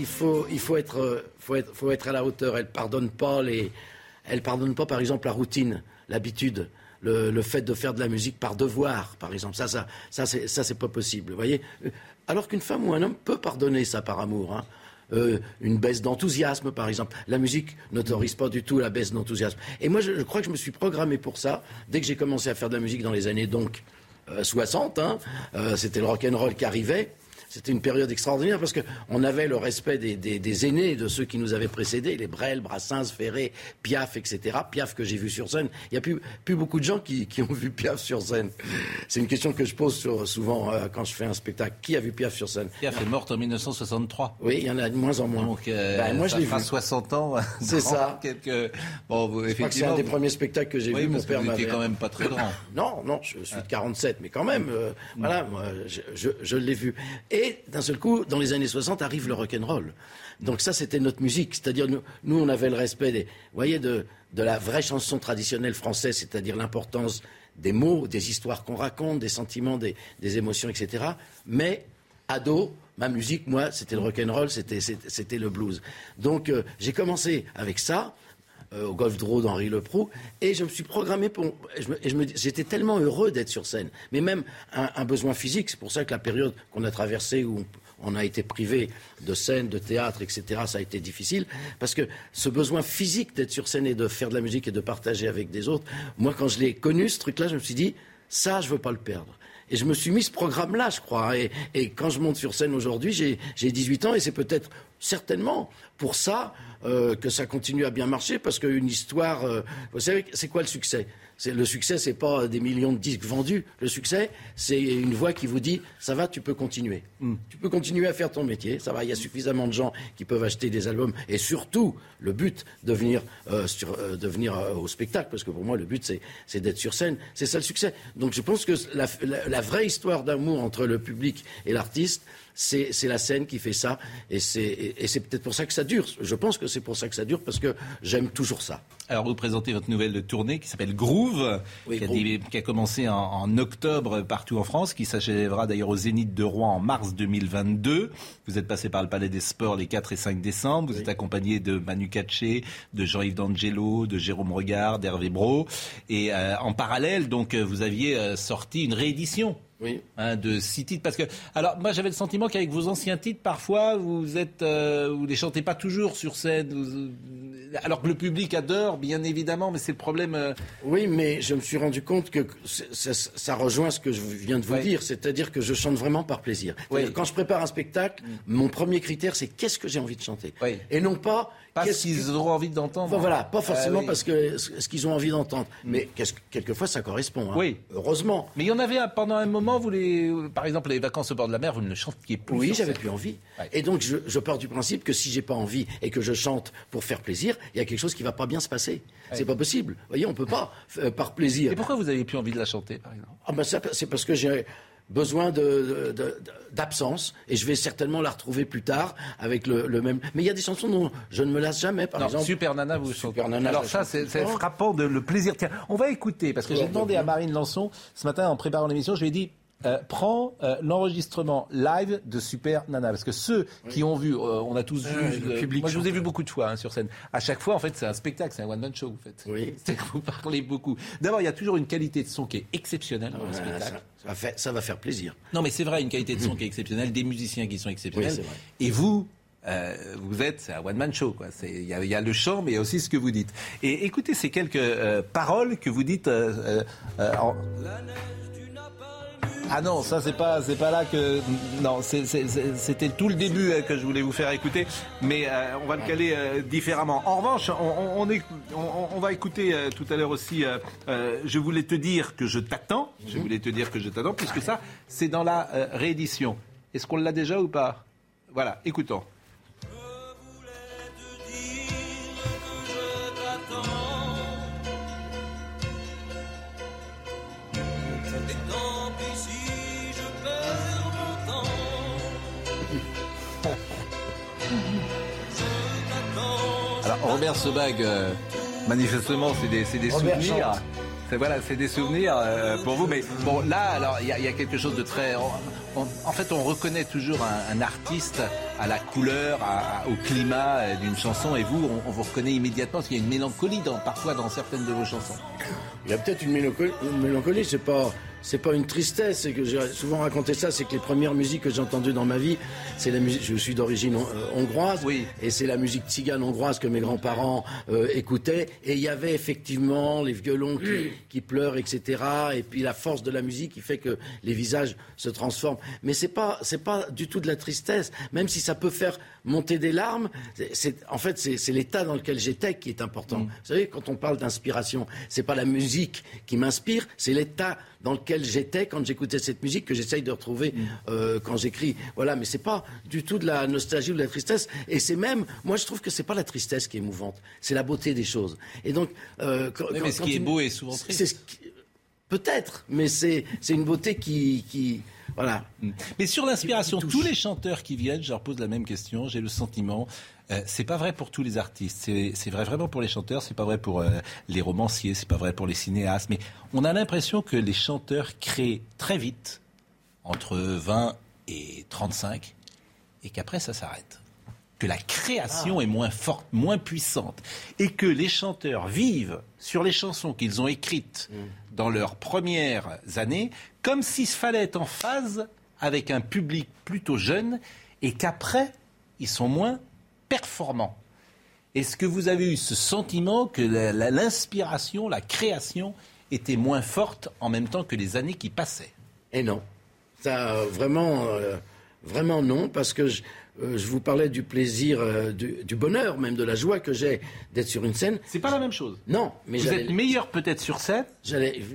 il faut, il faut être, faut être, faut être à la hauteur. Elle pardonne pardonne pas, par exemple, la routine, l'habitude le, fait de faire de la musique par devoir, par exemple. Ça, ça, ça, c'est, ça, c'est pas possible. Vous voyez? Alors qu'une femme ou un homme peut pardonner ça par amour. Hein. Euh, une baisse d'enthousiasme, par exemple. La musique n'autorise pas du tout la baisse d'enthousiasme. Et moi, je, crois que je me suis programmé pour ça dès que j'ai commencé à faire de la musique dans les années donc 60. Euh, hein. euh, c'était le rock and roll qui arrivait. C'était une période extraordinaire parce qu'on avait le respect des, aînés, de ceux qui nous avaient précédés, les Brel, Brassens, Ferré, Piaf, etc. Piaf que j'ai vu sur scène. Il n'y a plus, plus beaucoup de gens qui, ont vu Piaf sur scène. C'est une question que je pose souvent euh, quand je fais un spectacle. Qui a vu Piaf sur scène? Piaf est morte en 1963. Oui, il y en a de moins en moins. Donc, euh, ben, moi, je l'ai vu. 60 ans. C'est ça. Quelques... Bon. C'est un des premiers spectacles que j'ai vu. Mon père m'avait. quand même pas très grand. non, non, je suis de 47, mais quand même, euh, voilà, moi, je, je l'ai vu. Et d'un seul coup, dans les années 60, arrive le rock'n'roll. Donc ça, c'était notre musique. C'est-à-dire, nous, nous, on avait le respect des, voyez, de, de la vraie chanson traditionnelle française, c'est-à-dire l'importance des mots, des histoires qu'on raconte, des sentiments, des, des, émotions, etc. Mais, ado, ma musique, moi, c'était le rock'n'roll, c'était, c'était, le blues. Donc, euh, j'ai commencé avec ça. Euh, au Golf Draw d'Henri Leproux, et je me suis programmé pour. J'étais tellement heureux d'être sur scène, mais même un, besoin physique. C'est pour ça que la période qu'on a traversée, où on, a été privé de scène, de théâtre, etc., ça a été difficile, parce que ce besoin physique d'être sur scène et de faire de la musique et de partager avec des autres, moi, quand je l'ai connu, ce truc-là, je me suis dit, ça, je veux pas le perdre. Et je me suis mis ce programme-là, je crois. Et, et, quand je monte sur scène aujourd'hui, j'ai 18 ans et c'est peut-être certainement pour ça euh, que ça continue à bien marcher, parce qu'une histoire, euh, vous savez, c'est quoi le succès? Le succès, c'est pas des millions de disques vendus. Le succès, c'est une voix qui vous dit ça va, tu peux continuer. Hmm. Tu peux continuer à faire ton métier. Ça va, il y a suffisamment de gens qui peuvent acheter des albums. Et surtout, le but de venir, euh, de venir au spectacle, parce que pour moi, le but, c'est d'être sur scène. C'est ça le succès. Donc je pense que la, la vraie histoire d'amour entre le public et l'artiste, c'est la scène qui fait ça. Et c'est peut-être pour ça que ça dure. Je pense que c'est pour ça que ça dure, parce que j'aime toujours ça. Alors, vous présentez votre nouvelle tournée qui s'appelle Groove, qui, a commencé en, octobre partout en France, qui s'achèvera d'ailleurs au Zénith de Rouen en mars 2022. Vous êtes passé par le Palais des Sports les 4 et 5 décembre. Vous êtes accompagné de Manu Katché, de Jean-Yves D'Angelo, de Jérôme Regard, d'Hervé Bro. Et euh, en parallèle, donc, vous aviez euh, sorti une réédition oui. Hein, de six titres. Parce que, alors, moi, j'avais le sentiment qu'avec vos anciens titres, parfois, vous êtes, euh, vous les chantez pas toujours sur scène. alors que le public adore, bien évidemment, mais c'est le problème. Euh, oui, mais je me suis rendu compte que ça, rejoint ce que je viens de vous dire, c'est-à-dire que je chante vraiment par plaisir. Quand je prépare un spectacle, mm. mon premier critère, c'est qu'est-ce que j'ai envie de chanter, et non pas pas ce qu'ils auront envie d'entendre. voilà, pas forcément ah parce que ce qu'ils ont envie d'entendre. Mm. Mais quelquefois, ça correspond. Hein. Oui. Heureusement. Mais il y en avait pendant un moment, vous les, par exemple, les vacances au bord de la mer, vous ne chantiez plus. Oui, j'avais plus envie. Et donc, je, pars du principe que si j'ai pas envie et que je chante pour faire plaisir, il y a quelque chose qui va pas bien se passer. C'est pas possible. Vous voyez, on peut pas euh, par plaisir. Et pourquoi vous avez plus envie de la chanter, par exemple? Ah ben C'est parce que j'ai besoin d'absence et je vais certainement la retrouver plus tard avec le, même. Mais il y a des chansons dont je ne me lasse jamais, par exemple. Super Nana, vous Super Nana, Alors ça, c'est frappant de le plaisir. Tiens, on va écouter parce que j'ai demandé à Marine Lançon ce matin en préparant l'émission, je lui ai dit euh, prends euh, l'enregistrement live de Super Nana. Parce que ceux qui ont vu, euh, on a tous vu. moi, je vous ai vu beaucoup de fois hein, sur scène. À chaque fois, en fait, c'est un spectacle, c'est un one-man show, en fait. Oui. Vous parlez beaucoup. D'abord, il y a toujours une qualité de son qui est exceptionnelle dans le spectacle. Ça, va faire, plaisir. Non, mais c'est vrai, une qualité de son qui est exceptionnelle, des musiciens qui sont exceptionnels. Et vous, vous êtes, c'est un one-man show. Il y, a le chant, mais il y a aussi ce que vous dites. Et écoutez ces quelques paroles que vous dites. En... Ah non, ça c'est pas c'est pas là que non, c'était tout le début euh, que je voulais vous faire écouter, mais euh, on va le caler euh, différemment. En revanche, on, on, va écouter tout à l'heure aussi. je voulais te dire que je t'attends. Je voulais te dire que je t'attends puisque ça c'est dans la réédition. Est-ce qu'on l'a déjà ou pas? Voilà, écoutons. Robert Sebag, euh, manifestement, c'est des, des souvenirs. C'est voilà, c'est des souvenirs euh, pour vous. Mais bon, là, alors, il y, a quelque chose de très. en fait, on reconnaît toujours un, artiste à la couleur, au climat euh, d'une chanson. Et vous, on, vous reconnaît immédiatement parce qu'il y a une mélancolie dans, parfois dans certaines de vos chansons. Il y a peut-être une mélancolie. Une mélancolie, c'est pas c'est pas une tristesse, c'est que j'ai souvent raconté ça, c'est que les premières musiques que j'ai entendues dans ma vie, c'est la musique, je suis d'origine euh, hongroise, oui. et c'est la musique tzigane hongroise que mes grands-parents euh, écoutaient, et il y avait effectivement les violons qui, qui, pleurent, etc., et puis la force de la musique qui fait que les visages se transforment. Mais c'est pas, c'est pas du tout de la tristesse, même si ça peut faire monter des larmes. C'est, en fait, c'est, l'état dans lequel j'étais qui est important. Mm. Vous savez, quand on parle d'inspiration, c'est pas la musique qui m'inspire, c'est l'état dans lequel j'étais quand j'écoutais cette musique que j'essaye de retrouver mm. euh, quand j'écris. Voilà, mais c'est pas du tout de la nostalgie ou de la tristesse. Et c'est même, moi, je trouve que c'est pas la tristesse qui est émouvante, c'est la beauté des choses. Et donc, euh, quand, mais, ce qui est beau est souvent triste. Peut-être, mais c'est une beauté qui, qui voilà. Mm. Mais sur l'inspiration, tous les chanteurs qui viennent, je leur pose la même question. J'ai le sentiment, euh, c'est pas vrai pour tous les artistes. C'est vrai vraiment pour les chanteurs, c'est pas vrai pour euh, les romanciers, c'est pas vrai pour les cinéastes. Mais on a l'impression que les chanteurs créent très vite, entre 20 et 35, et qu'après ça s'arrête. Que la création ah. est moins forte, moins puissante, et que les chanteurs vivent sur les chansons qu'ils ont écrites. Mm dans leurs premières années, comme s'il fallait être en phase avec un public plutôt jeune et qu'après, ils sont moins performants. Est-ce que vous avez eu ce sentiment que l'inspiration, la, création était moins forte en même temps que les années qui passaient? Eh non. Ça, vraiment, euh, vraiment non, parce que je, euh, je vous parlais du plaisir, euh, du, bonheur, même de la joie que j'ai d'être sur une scène. C'est pas la même chose. Non, mais vous êtes meilleur peut-être sur scène.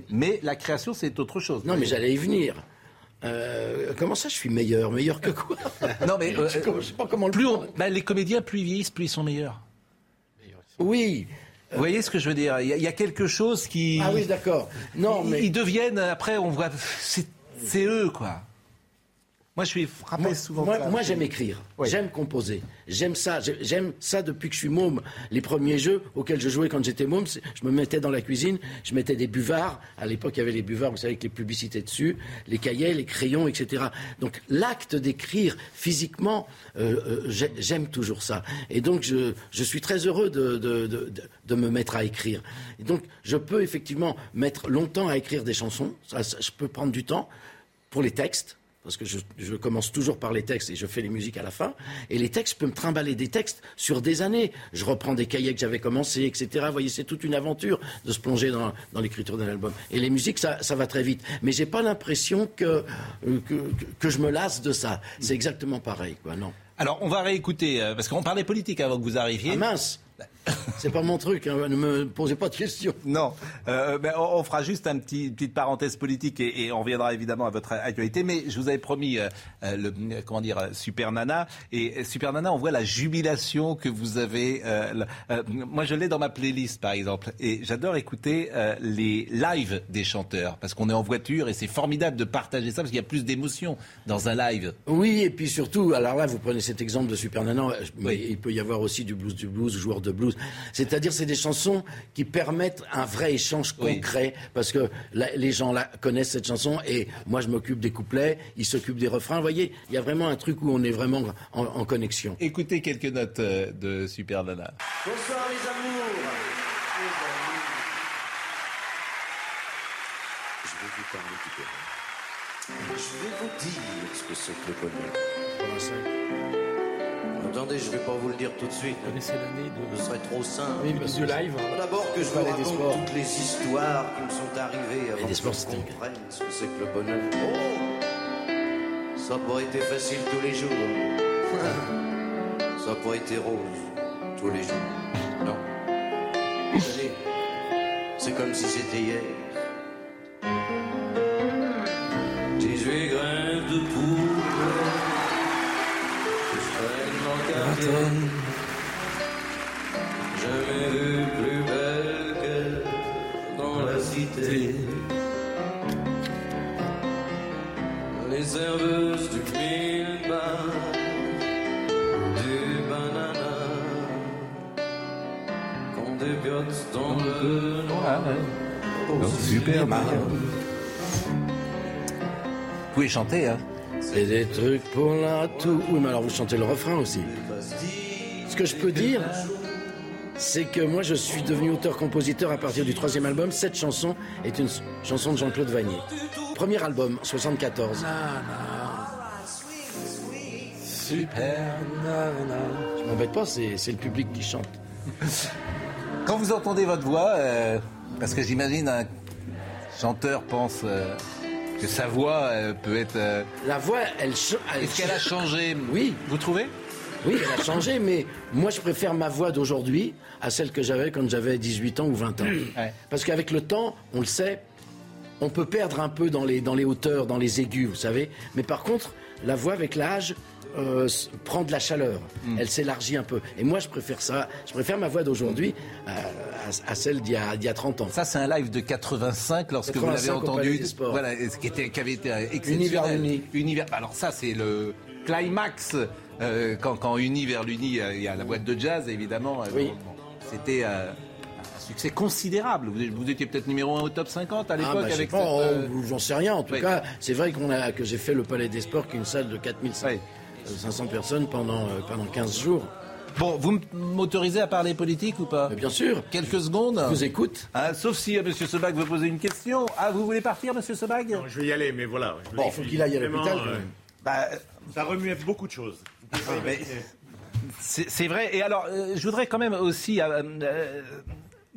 Mais la création, c'est autre chose. Non, mais j'allais y venir. Euh, comment ça, je suis meilleur? Meilleur que quoi? Non, mais je, sais pas comment le plus bah, les comédiens, plus ils vieillissent, plus ils sont meilleurs. Oui. Vous voyez ce que je veux dire? Il y, a, quelque chose qui. Ah oui, d'accord. Non, mais ils deviennent après, on voit, c'est eux quoi. Moi, je suis frappé souvent. Moi, j'aime écrire, j'aime composer, j'aime ça, j'aime ça depuis que je suis môme. Les premiers jeux auxquels je jouais quand j'étais môme, je me mettais dans la cuisine, je mettais des buvards. À l'époque, il y avait les buvards, vous savez, avec les publicités dessus, les cahiers, les crayons, etc. Donc, l'acte d'écrire physiquement, euh, euh, j'aime toujours ça. Et donc, je, suis très heureux de, me mettre à écrire. Et donc, je peux effectivement mettre longtemps à écrire des chansons. je peux prendre du temps pour les textes parce que je, commence toujours par les textes et je fais les musiques à la fin. Et les textes, je peux me trimballer des textes sur des années. Je reprends des cahiers que j'avais commencé, etc. Vous voyez, c'est toute une aventure de se plonger dans, l'écriture d'un album. Et les musiques, ça, va très vite. Mais j'ai pas l'impression que, euh, que, je me lasse de ça. C'est exactement pareil, quoi, non. Alors, on va réécouter, euh, parce qu'on parlait politique avant que vous arriviez. Ah mince c'est pas mon truc, hein, ne me posez pas de questions. Non, euh, ben, on, fera juste petit, une petite parenthèse politique et, on reviendra évidemment à votre actualité. Mais je vous avais promis, euh, euh, le, comment dire, Super Nana. Et Super Nana, on voit la jubilation que vous avez. moi, je l'ai dans ma playlist, par exemple. Et j'adore écouter les lives des chanteurs parce qu'on est en voiture et c'est formidable de partager ça parce qu'il y a plus d'émotion dans un live. Oui, et puis surtout, alors là, vous prenez cet exemple de Super Nana, mais il peut y avoir aussi du blues, du blues, joueur de blues. C'est-à-dire, c'est des chansons qui permettent un vrai échange concret, parce que les gens là connaissent cette chanson, et moi je m'occupe des couplets, ils s'occupent des refrains. Vous voyez, il y a vraiment un truc où on est vraiment en, connexion. Écoutez quelques notes euh, de Super Nana. Bonsoir les amours. Je vais vous parler du bonheur. Je vais vous dire ce que c'est que le bonheur. Attendez, je vais pas vous le dire tout de suite. Connaissez l'année de... Ce serait trop simple. Oui, monsieur live. D'abord que je vous raconte toutes les histoires qui me sont arrivées avant des que je comprenne ce que c'est que le bonheur. Oh Ça n'a pas été facile tous les jours. Ça n'a pas été rose tous les jours. Non. Vous savez, c'est comme si c'était hier. Jamais vu plus belle qu'elle dans la cité. Les serveuses du mille bar, du banana, qu'on débiote dans le noir. Au Superman. Vous pouvez chanter, hein C'est des trucs pour la tout. Oui, mais alors vous chantez le refrain aussi. Ce que je peux dire, c'est que moi je suis devenu auteur-compositeur à partir du troisième album. Cette chanson est une chanson de Jean-Claude Vanier. Premier album, 74. Super. Je m'embête pas, c'est c'est le public qui chante. Quand vous entendez votre voix, euh, parce que j'imagine un chanteur pense euh, que sa voix euh, peut être. euh, La voix, elle. cha- elle Est-ce qu'elle a cha- changé Oui. Vous trouvez Oui, elle a changé, mais moi je préfère ma voix d'aujourd'hui à celle que j'avais quand j'avais 18 ans ou 20 ans. Parce qu'avec le temps, on le sait, on peut perdre un peu dans les, dans les hauteurs, dans les aigus, vous savez. Mais par contre, la voix avec l'âge euh, prend de la chaleur. Elle s'élargit un peu. Et moi je préfère ça. Je préfère ma voix d'aujourd'hui à, à- à celle d'il y, a- d'il y a 30 ans. Ça, c'est un live de 85 lorsque vous l'avez 85 au Palais entendu. Voilà, qui, était, qui avait été. Univers Uni. Univers. Alors ça, c'est le climax. euh, quand, quand Uni vers l'Uni, il y a la boîte de jazz, évidemment. Oui. C'était euh, un succès considérable. Vous, vous étiez peut-être numéro 1 au top 50 à Ah, l'époque bah, avec pas, cette, oh, euh, j'en sais rien. En tout cas, c'est vrai qu'on a, que j'ai fait le Palais des Sports, qui est une salle de 4500 personnes pendant, euh, pendant 15 jours. Bon, vous m'autorisez à parler politique ou pas? Bien sûr. Quelques secondes. Je vous écoute. Ah, sauf si euh, M. Sebag veut poser une question. Ah, vous voulez partir, M. Sebag? Je vais y aller, mais voilà. je Bon, il faut qu'il aille à l'hôpital quand euh, même. Bah, Ça remuait beaucoup de choses. Mais- imaginer. C'est c'est vrai. Et alors, euh, je voudrais quand même aussi. euh, euh,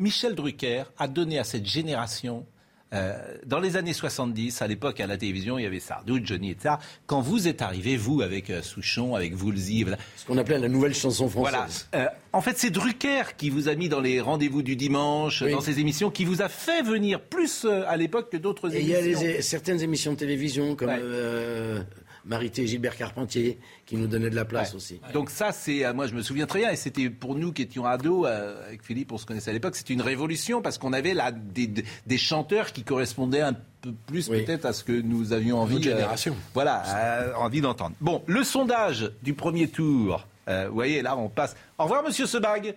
Michel Drucker a donné à cette génération. euh, dans les années 70, à l'époque, à la télévision, il y avait Sardou, Johnny, etc. Quand vous êtes arrivé, vous, avec euh, Souchon, avec Woolsey, voilà, Ce qu'on appelait la nouvelle chanson voilà. française. Euh, en fait, c'est Drucker qui vous a mis dans les rendez-vous du dimanche, Oui. dans ces émissions, qui vous a fait venir plus à l'époque que d'autres Et il y émissions. a les- certaines émissions de télévision comme Ouais. Euh, Marité et Gilbert Carpentier qui nous donnaient de la place Ouais. aussi. Donc ça, c'est, euh, moi je me souviens très bien, et c'était pour nous qui étions ados, euh, avec Philippe, on se connaissait à l'époque, c'était une révolution parce qu'on avait là des, chanteurs qui correspondaient un peu plus Oui. peut-être à ce que nous avions envie. Notre génération. voilà, euh, envie d'entendre. Bon, le sondage du premier tour. euh, vous voyez, là, on passe. Au revoir, Monsieur Sebag.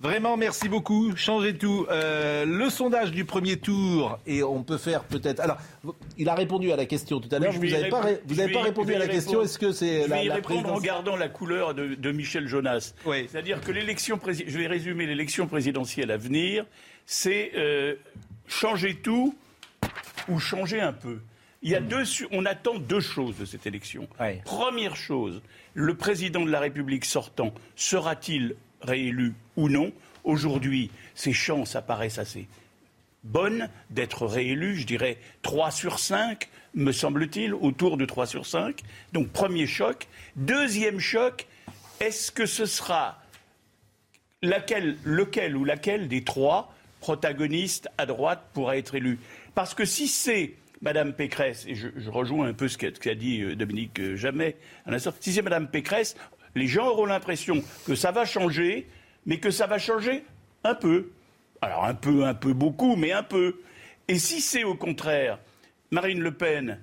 Vraiment, merci beaucoup. Changez tout. Euh, le sondage du premier tour, et on peut faire peut-être. Alors, il a répondu à la question tout à l'heure. Oui, vous n'avez pas, ré- vous Je avez vais pas répondu à la question. Est-ce que c'est la, la répondre en présidence regardant la couleur de, de Michel Jonas. Oui. C'est-à-dire que l'élection prési- je vais résumer l'élection présidentielle à venir, c'est euh, changer tout ou changer un peu. Il y a deux, on attend deux choses de cette élection. Ouais. Première chose, le président de la République sortant sera-t-il réélu ou non Aujourd'hui, ses chances apparaissent assez bonnes d'être réélu, je dirais 3 sur 5, me semble-t-il, autour de 3 sur 5. Donc premier choc. Deuxième choc, est-ce que ce sera lequel ou laquelle des trois protagonistes à droite pourra être élu? Parce que si c'est Madame Pécresse, et je, rejoins un peu ce qu'a dit euh, Dominique euh, Jamais à si c'est Madame Pécresse, les gens auront l'impression que ça va changer, mais que ça va changer un peu. Alors un peu, un peu beaucoup, mais un peu. Et si c'est au contraire Marine Le Pen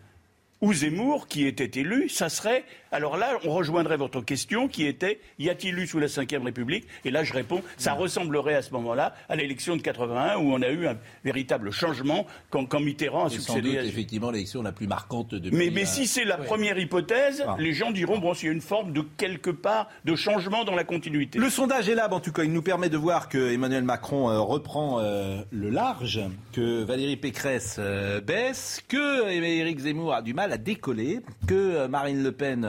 ou Zemmour qui était élu, ça serait. Alors là, on rejoindrait votre question qui était y a-t-il eu sous la Ve République? Et là, je réponds ça ressemblerait à ce moment-là à l'élection de 81 où on a eu un véritable changement quand, quand Mitterrand a C'est sans succédé doute à effectivement l'élection la plus marquante depuis. mais, mais euh, si c'est la ouais. première hypothèse, Ah. les gens diront bon, s'il y a une forme de quelque part de changement dans la continuité. Le sondage est là, en tout cas, il nous permet de voir que Emmanuel Macron euh, reprend euh, le large, que Valérie Pécresse euh, baisse, que Éric Zemmour a du mal à décoller, que Marine Le Pen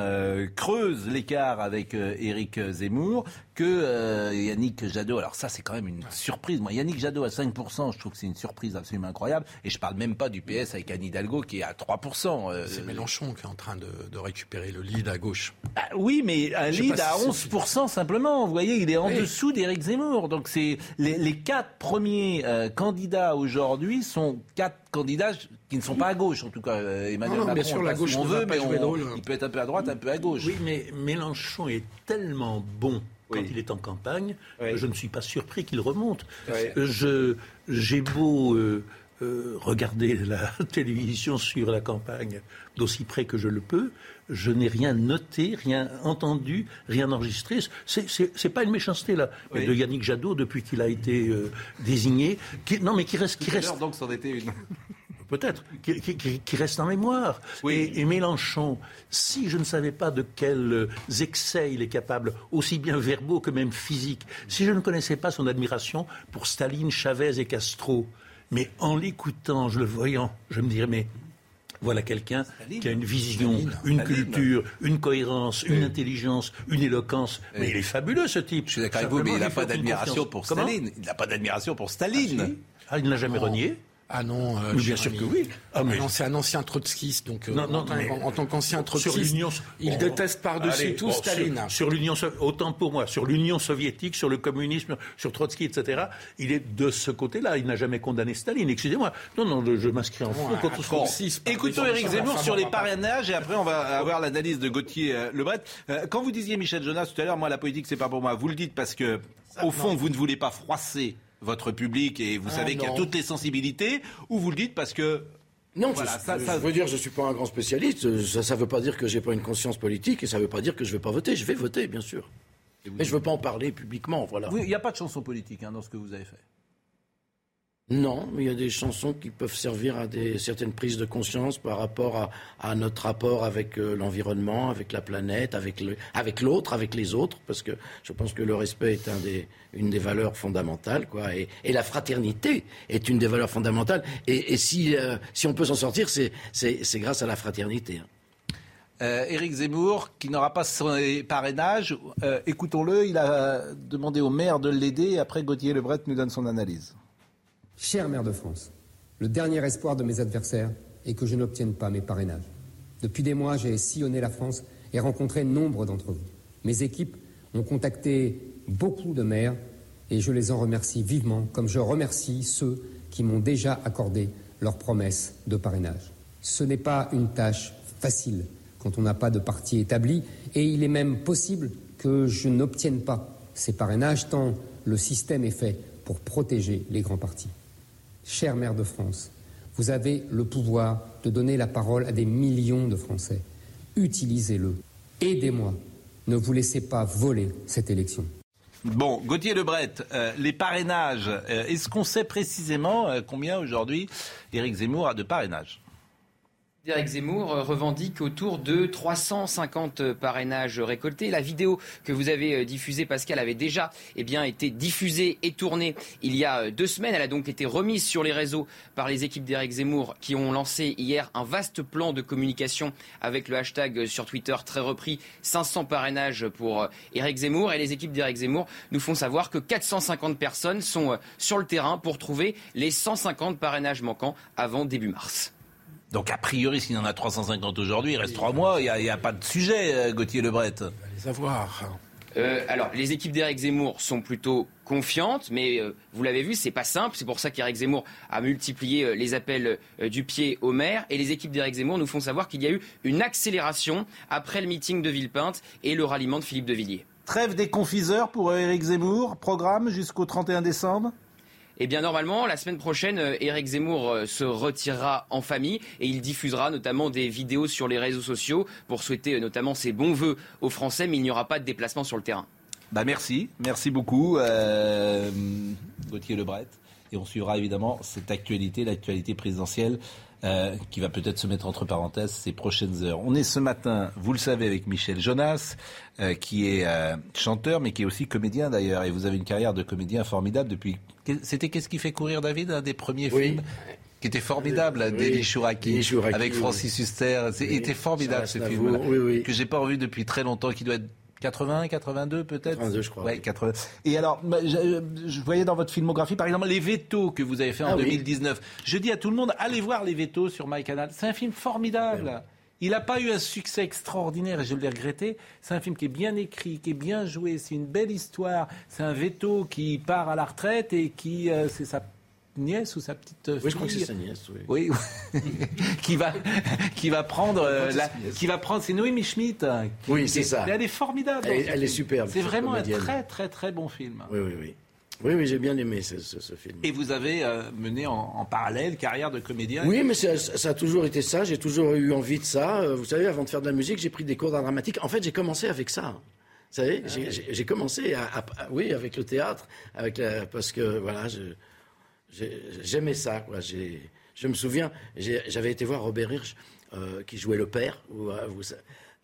creuse l'écart avec Éric Zemmour, que Yannick Jadot, alors ça c'est quand même une surprise. Moi, Yannick Jadot à 5%, je trouve que c'est une surprise absolument incroyable. Et je parle même pas du PS avec Anne Hidalgo qui est à 3%. C'est Mélenchon qui est en train de, récupérer le lead à gauche. Ah, oui, mais un lead à 11% simplement. Vous voyez, il est en dessous d'Éric Zemmour. Donc c'est les, quatre premiers candidats aujourd'hui sont quatre candidats qui ne sont pas à gauche, en tout cas. Euh, Emmanuel Macron, bien sûr, la gauche, on veut, mais il peut être un peu à droite, un peu à gauche. Oui, mais Mélenchon est tellement bon quand il est en campagne, je ne suis pas surpris qu'il remonte. Je, j'ai beau euh, euh, regarder la télévision sur la campagne d'aussi près que je le peux, je n'ai rien noté, rien entendu, rien enregistré. C'est pas une méchanceté là de Yannick Jadot depuis qu'il a été euh, désigné. Qui, non, mais qui reste, qui reste. donc, c'en était une. Peut-être, qui, reste en mémoire. Et, Mélenchon, si je ne savais pas de quels euh, excès il est capable, aussi bien verbaux que même physiques, si je ne connaissais pas son admiration pour Staline, Chavez et Castro, mais en l'écoutant, je le voyant, je me dirais, mais voilà quelqu'un qui a une vision, une culture, une cohérence, une intelligence, une éloquence. Mais il est fabuleux ce type. Je suis d'accord avec vous, mais il n'a pas d'admiration pour Staline. Il n'a pas d'admiration pour Staline. Ah, il ne l'a jamais renié. Ah non, euh, bien sûr que oui. Ah, mais... c'est un ancien trotskiste, donc euh, non, non, en, tant qu'ancien trotskiste, il déteste par-dessus tout Staline. Sur, l'Union, autant pour moi, sur l'Union soviétique, sur le communisme, sur Trotsky, etc. Il est de ce côté-là. Il n'a jamais condamné Staline. Excusez-moi. Non, non, je m'inscris en fond contre ce Écoutons Éric Zemmour sur les parrainages et après on va avoir l'analyse de Gauthier euh, Lebret. quand vous disiez Michel Jonas tout à l'heure, moi la politique c'est pas pour moi. Vous le dites parce que au fond vous ne voulez pas froisser votre public et vous ah, savez qu'il y a toutes les sensibilités, ou vous le dites parce que non, ça, veut dire que je ne suis pas un grand spécialiste. Ça ne veut pas dire que j'ai pas une conscience politique et ça ne veut pas dire que je ne vais pas voter. Je vais voter, bien sûr. Mais je ne veux pas en parler publiquement. Voilà. Il n'y a pas de chanson politique hein, dans ce que vous avez fait. Non, mais il y a des chansons qui peuvent servir à des, certaines prises de conscience par rapport à, notre rapport avec euh, l'environnement, avec la planète, avec, l'autre, avec les autres, parce que je pense que le respect est une des valeurs fondamentales, quoi, et, la fraternité est une des valeurs fondamentales. Et, si, euh, si on peut s'en sortir, c'est, grâce à la fraternité. Hein. Euh, Éric Zemmour, qui n'aura pas son parrainage, écoutons-le, il a demandé au maire de l'aider, et après Gauthier Lebret nous donne son analyse. Cher maire de France, le dernier espoir de mes adversaires est que je n'obtienne pas mes parrainages. Depuis des mois, j'ai sillonné la France et rencontré nombre d'entre vous. Mes équipes ont contacté beaucoup de maires et je les en remercie vivement, comme je remercie ceux qui m'ont déjà accordé leur promesse de parrainage. Ce n'est pas une tâche facile quand on n'a pas de parti établi et il est même possible que je n'obtienne pas ces parrainages tant le système est fait pour protéger les grands partis. Chère mère de France, vous avez le pouvoir de donner la parole à des millions de Français. Utilisez-le. Aidez-moi. Ne vous laissez pas voler cette élection. Bon, Gauthier Lebret, euh, les parrainages, euh, est-ce qu'on sait précisément euh, combien aujourd'hui Éric Zemmour a de parrainages? Éric Zemmour euh, revendique autour de 350 parrainages récoltés. La vidéo que vous avez euh, diffusée, Pascal, avait déjà eh été diffusée et tournée il y a euh, deux semaines. Elle a donc été remise sur les réseaux par les équipes d'Éric Zemmour qui ont lancé hier un vaste plan de communication avec le hashtag sur Twitter très repris 500 parrainages pour Éric Zemmour. Et les équipes d'Éric Zemmour nous font savoir que 450 personnes sont sur le terrain pour trouver les 150 parrainages manquants avant début mars. Donc a priori, s'il y en a 350 aujourd'hui, il reste trois mois, il n'y a, pas de sujet, euh, Gauthier Lebret. On va les avoir. Euh, alors, les équipes d'Éric Zemmour sont plutôt confiantes, mais euh, vous l'avez vu, c'est pas simple. C'est pour ça qu'Éric Zemmour a multiplié les appels du pied au maire. Et les équipes d'Éric Zemmour nous font savoir qu'il y a eu une accélération après le meeting de Villepinte et le ralliement de Philippe de Villiers. Trêve des confiseurs pour Éric Zemmour, programme jusqu'au 31 décembre eh bien, normalement, la semaine prochaine, euh, Éric Zemmour euh, se retirera en famille et il diffusera notamment des vidéos sur les réseaux sociaux pour souhaiter euh, notamment ses bons voeux aux Français, mais il n'y aura pas de déplacement sur le terrain. Bah merci, merci beaucoup, euh, Gauthier Lebret. Et on suivra évidemment cette actualité, l'actualité présidentielle, qui va peut-être se mettre entre parenthèses ces prochaines heures. On est ce matin, vous le savez, avec Michel Jonas, qui est chanteur, mais qui est aussi comédien d'ailleurs. Et vous avez une carrière de comédien formidable depuis c'était Qu'est-ce qui fait courir David, un des premiers films qui était formidable, oui, Deli Chouraki, avec Francis Huster. C'était formidable ce film oui, que j'ai pas revu depuis très longtemps, qui doit être 80, 82 peut-être 82 je crois. Ouais, 80. Et alors, je, voyais dans votre filmographie, par exemple, les vétos que vous avez fait en 2019. Ah je dis à tout le monde, allez voir les vétos sur MyCanal. C'est un film formidable. Il n'a pas eu un succès extraordinaire et je l'ai regretté. C'est un film qui est bien écrit, qui est bien joué, c'est une belle histoire. C'est un veto qui part à la retraite et qui, euh, c'est sa nièce ou sa petite fille. Oui, je crois que c'est sa nièce. Oui. oui. qui va qui va prendre euh, la, qui va prendre c'est Noémie Schmidt. Hein, oui, c'est ça. Elle est formidable. Elle, est superbe. C'est vraiment un très très très bon film. Oui, oui, oui. Oui, oui, j'ai bien aimé ce, film. Et vous avez euh, mené en, parallèle carrière de comédien Oui, mais ça, a toujours été ça. J'ai toujours eu envie de ça. Euh, vous savez, avant de faire de la musique, j'ai pris des cours d'art dramatique. En fait, j'ai commencé avec ça. Vous savez, ah j'ai commencé à, oui, avec le théâtre, avec parce que voilà, je, J'aimais ça. Quoi. Je me souviens, j'avais été voir Robert Hirsch, euh, qui jouait le père. Euh,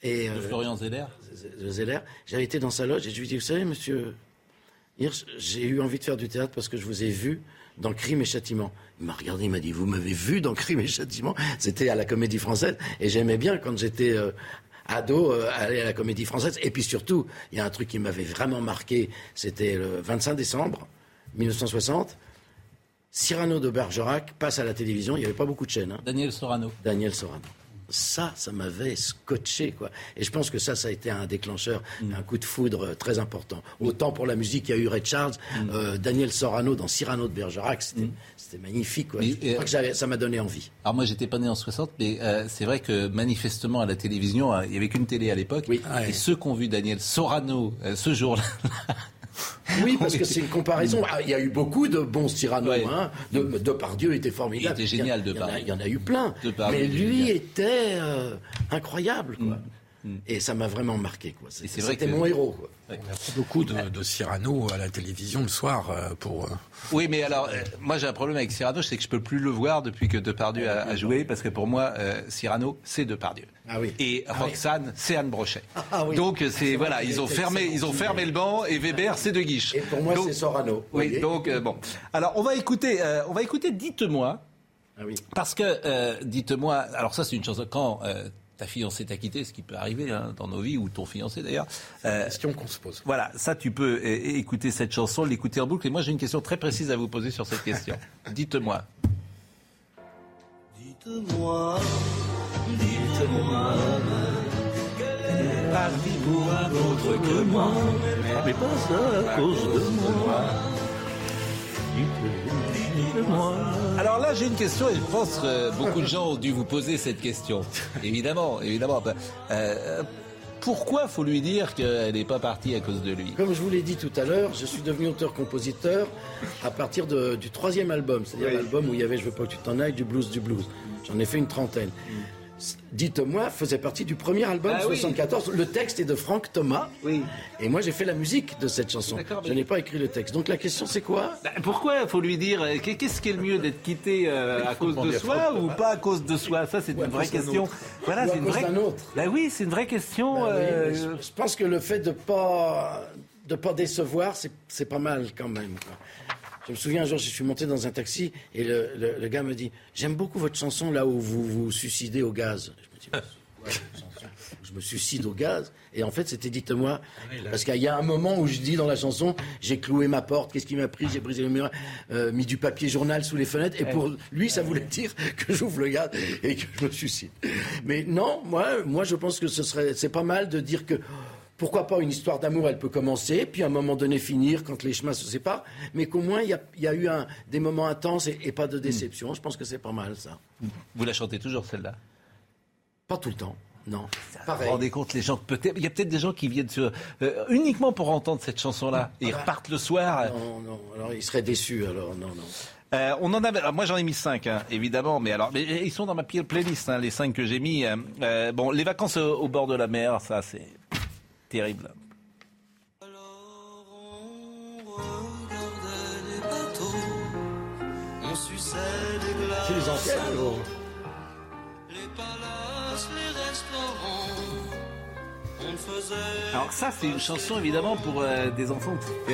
et, de euh, Florian Zeller. Zeller. J'avais été dans sa loge et je lui ai dit, vous savez, monsieur Hirsch, j'ai eu envie de faire du théâtre parce que je vous ai vu dans Crime et Châtiment. Il m'a regardé, il m'a dit, vous m'avez vu dans Crime et Châtiment? C'était à la Comédie Française et j'aimais bien quand j'étais ado aller à la Comédie Française. Et puis surtout, il y a un truc qui m'avait vraiment marqué, c'était le 25 décembre 1960. Cyrano de Bergerac passe à la télévision. Il n'y avait pas beaucoup de chaînes. Hein. Daniel Sorano. Daniel Sorano. Ça, ça m'avait scotché, quoi. Et je pense que ça, ça a été un déclencheur, mm. un coup de foudre très important. Autant pour la musique, il y a eu Ray Charles, mm. euh, Daniel Sorano dans Cyrano de Bergerac, c'était mm. magnifique, quoi. je crois que ça m'a donné envie. Alors moi, j'étais pas né en 60, mais euh, c'est vrai que manifestement à la télévision, euh, il y avait qu'une télé à l'époque. Et ceux qui ont vu Daniel Sorano ce jour-là, oui, parce que c'est une comparaison. Ah, il y a eu beaucoup de bons Cyrano. Hein. De, Pardieu était formidable. Il était génial, de Il y en a eu plein. Mais lui était euh, incroyable. Quoi. Mm. Mm. Et ça m'a vraiment marqué. Quoi. C'était mon héros. Quoi. On a beaucoup de, Cyrano à la télévision le soir euh, pour. Euh, oui, mais alors, moi j'ai un problème avec Cyrano, c'est que je peux plus le voir depuis que Depardieu a, a joué, parce que pour moi, Cyrano, c'est Depardieu. Ah oui. Et ah Roxane, c'est Anne Brochet. Ah donc c'est voilà, ils ont fermé, ils ont fermé le banc et Weber, c'est De Guiche. Et pour moi, c'est Sorano. Oui. Donc bon. Alors on va écouter, on va écouter. Dites-moi. Ah oui. Parce que dites-moi. Alors ça, c'est une chanson quand ta fiancée t'a quitté, ce qui peut arriver hein, dans nos vies, ou ton fiancé d'ailleurs. Euh, question qu'on se pose. Voilà, ça tu peux écouter cette chanson, l'écouter en boucle. Et moi j'ai une question très précise à vous poser sur cette question. Dites-moi. Dites-moi, dites-moi, qu'elle est partie pour un autre que moi, mais pas ça à cause de moi. Alors là, j'ai une question et je pense que beaucoup de gens ont dû vous poser cette question. évidemment, évidemment. Euh, pourquoi faut lui dire qu'elle n'est pas partie à cause de lui? Comme je vous l'ai dit tout à l'heure, je suis devenu auteur-compositeur à partir du troisième album, c'est-à-dire l'album où il y avait Je veux pas que tu t'en ailles, du blues, du blues. J'en ai fait une trentaine. Dites-moi faisait partie du premier album ah, 74. Le texte est de Franck Thomas. Oui. Et moi, j'ai fait la musique de cette chanson. Je n'ai pas écrit le texte. Donc la question, c'est quoi? Bah, Pourquoi il faut lui dire euh, qu'est-ce qui est le mieux d'être quitté euh, à cause de soi ou pas à cause de soi? Ça, c'est une vraie question. Voilà, c'est une vraie. Autre. Bah oui, c'est une vraie question. Bah euh, je, pense que le fait de pas de pas décevoir, c'est pas mal quand même. Je me souviens un jour, je suis monté dans un taxi et le, gars me dit J'aime beaucoup votre chanson là où vous vous suicidez au gaz. Je me dis Je me suicide au gaz. Et en fait, c'était dites-moi. Ah parce qu'il y a un moment où je dis dans la chanson J'ai cloué ma porte, qu'est-ce qui m'a pris? J'ai brisé le mur, euh, mis du papier journal sous les fenêtres. Et pour lui, ça voulait dire que j'ouvre le gaz et que je me suicide. Mais non, moi, moi je pense que ce serait, c'est pas mal de dire que pourquoi pas une histoire d'amour, elle peut commencer, puis à un moment donné finir quand les chemins se séparent, mais qu'au moins il y, a, eu des moments intenses et, pas de déception. Hmm. Je pense que c'est pas mal ça. Vous la chantez toujours celle-là? Pas tout le temps. Non. Vous vous rendez compte, les gens, peut-être, il y a peut-être des gens qui viennent sur, euh, uniquement pour entendre cette chanson-là. Et ils repartent le soir. Non, non, alors ils seraient déçus, alors, non, non. Euh, on en a, moi j'en ai mis cinq, hein, évidemment, mais alors, ils sont dans ma playlist, hein, les cinq que j'ai mis. Euh, bon, les vacances au, bord de la mer, ça c'est terrible. Alors on regardait les bateaux, on suçait des glaces. Alors ça, c'est une chanson évidemment pour euh, des enfants euh,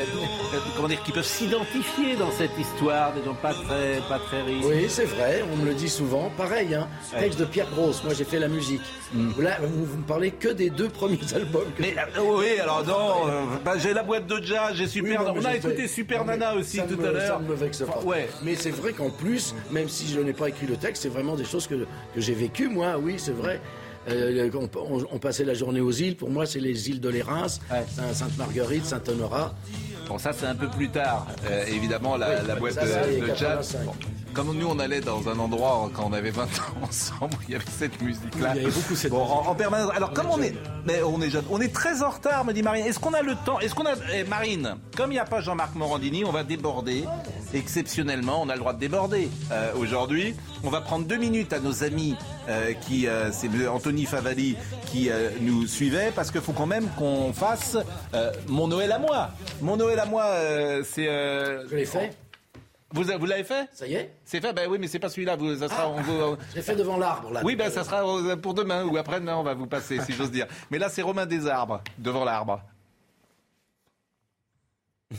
comment dire, qui peuvent s'identifier dans cette histoire, des gens pas très, pas très riches. Oui, c'est vrai, on me le dit souvent. Pareil, hein, texte de Pierre Grosse, moi j'ai fait la musique. Mm. Là, vous, vous, me parlez que des deux premiers albums. mais euh, oui, alors non, bah, j'ai la boîte de jazz, j'ai Super On a écouté Super Nana aussi tout à l'heure. Ça me vexe pas. ouais. Mais c'est vrai qu'en plus, même si je n'ai pas écrit le texte, c'est vraiment des choses que, que j'ai vécues, moi, oui, c'est vrai. Euh, on, passait la journée aux îles. Pour moi, c'est les îles de l'Érins, Sainte-Marguerite, Saint-Honorat. Bon, ça, c'est un peu plus tard. Euh, évidemment, la, boîte de, de jazz. Comme nous, on allait dans un endroit quand on avait 20 ans ensemble, il y avait cette musique-là. Il y avait beaucoup cette musique. En, permanence. Alors, comme on est, mais on est jeune, on est très en retard, me dit Marine. Est-ce qu'on a le temps Est-ce qu'on a, eh, Marine, comme il n'y a pas Jean-Marc Morandini, on va déborder. Exceptionnellement, on a le droit de déborder. Euh, aujourd'hui, on va prendre deux minutes à nos amis euh, qui, euh, c'est Anthony Favali qui nous suivait, parce qu'il faut quand même qu'on fasse mon Noël à moi. Mon Noël à moi, c'est. Je l'ai fait. Vous, vous l'avez fait? Ça y est C'est fait Ben oui, mais c'est pas celui-là. Vous, ça sera. Ah, vous, J'ai fait devant l'arbre là. Oui, ben ça sera pour demain ou après-demain. On va vous passer, si j'ose dire. Mais là, c'est Romain des Arbres devant l'arbre.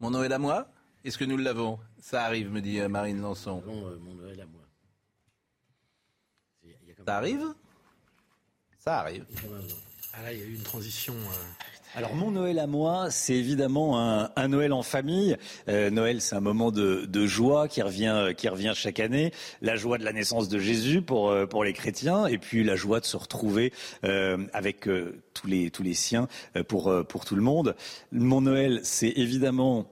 Mon Noël à moi Est-ce que nous l'avons? Ça arrive, me dit euh, Marine Lançon. Euh, mon Noël à moi. Ça arrive? Ça arrive. Ah là, il y a eu une transition. Euh, alors mon Noël à moi, c'est évidemment un, Noël en famille. Euh, Noël, c'est un moment de, joie qui revient, qui revient chaque année. La joie de la naissance de Jésus pour, euh, pour les chrétiens, et puis la joie de se retrouver euh, avec tous les tous les siens pour pour tout le monde. Mon Noël, c'est évidemment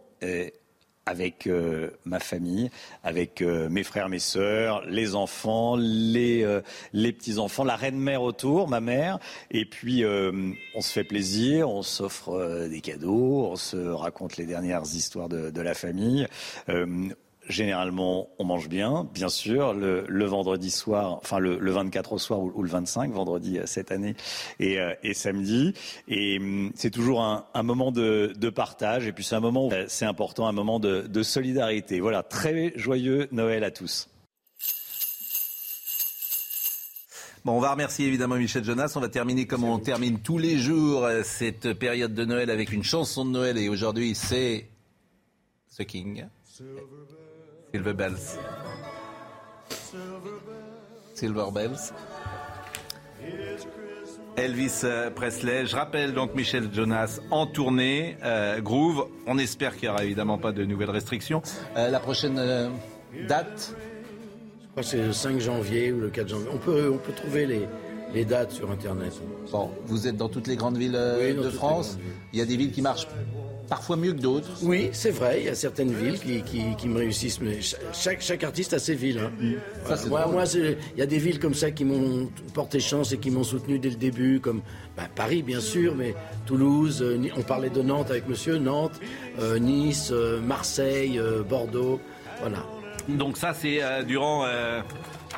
avec euh, ma famille, avec euh, mes frères, mes sœurs, les enfants, les, euh, les petits-enfants, la reine-mère autour, ma mère. Et puis, on se fait plaisir, on s'offre des cadeaux, on se raconte les dernières histoires de, de la famille. Généralement, on mange bien, bien sûr, le, vendredi soir, enfin le, 24 au soir ou, le 25, vendredi euh, cette année, et, euh, samedi. Et hum, c'est toujours un, moment de, partage, et puis c'est un moment, euh, c'est important, un moment de, de solidarité. Voilà, très joyeux Noël à tous. Bon, on va remercier évidemment Michel Jonas. On va terminer comme on termine tous les jours cette période de Noël avec une chanson de Noël. Et aujourd'hui, c'est The King. Silver Bells. Silver Bells. Elvis euh, Presley. Je rappelle donc Michel Jonas en tournée. Euh, Groove. On espère qu'il n'y aura évidemment pas de nouvelles restrictions. Euh, la prochaine date? Je crois que c'est le 5 janvier ou le 4 janvier. On peut, on peut trouver les, les dates sur Internet. Bon, vous êtes dans toutes les grandes villes de France. Il y a des villes qui marchent parfois mieux que d'autres. Oui, c'est vrai. Il y a certaines villes qui, qui, me réussissent. Mais chaque, chaque artiste a ses villes. Hein. Moi, moi il y a des villes comme ça qui m'ont porté chance et qui m'ont soutenu dès le début, comme bah, Paris, bien sûr, mais Toulouse. Euh, on parlait de Nantes avec monsieur, Nantes, euh, Nice, euh, Marseille, Bordeaux. Voilà. Donc ça, c'est durant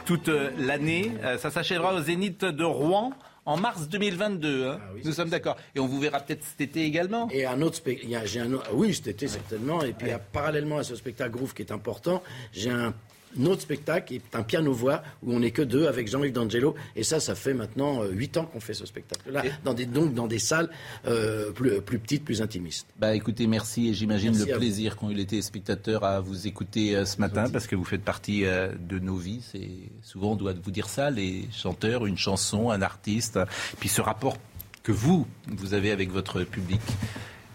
toute l'année. ça s'achèvera au Zénith de Rouen en mars 2022. Hein. Ah Nous sommes d'accord. Et on vous verra peut-être cet été également. Et un autre spectacle. Oui, cet été certainement. Et puis parallèlement à ce spectacle Groove qui est important, j'ai un autre spectacle est un piano-voix où on n'est que deux avec Jean-Yves D'Angelo. Et ça, ça fait maintenant euh, huit ans qu'on fait ce spectacle-là, dans des, donc dans des salles euh, plus, plus, petites, plus intimistes. Bah écoutez, merci et j'imagine le plaisir qu'ont eu les téléspectateurs à vous écouter euh, ce matin parce que vous faites partie de nos vies. C'est souvent on doit vous dire ça, les chanteurs, une chanson, un artiste, puis ce rapport que vous, vous avez avec votre public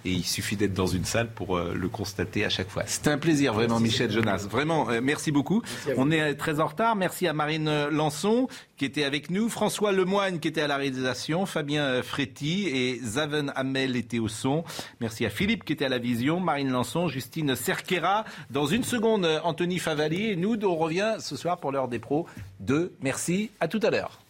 et il suffit d'être dans une salle pour euh, le constater à chaque fois. C'était un plaisir vraiment Michel Jonas. Vraiment, euh, merci beaucoup. On est euh, très en retard. Merci à Marine Lançon qui était avec nous, François Lemoine qui était à la réalisation, Fabien Fréty et Zaven Hamel étaient au son. Merci à Philippe qui était à la vision, Marine Lançon, Justine Cerquera. Dans une seconde, Anthony Favali et nous, on revient ce soir pour l'heure des pros. Deux. Merci. À tout à l'heure.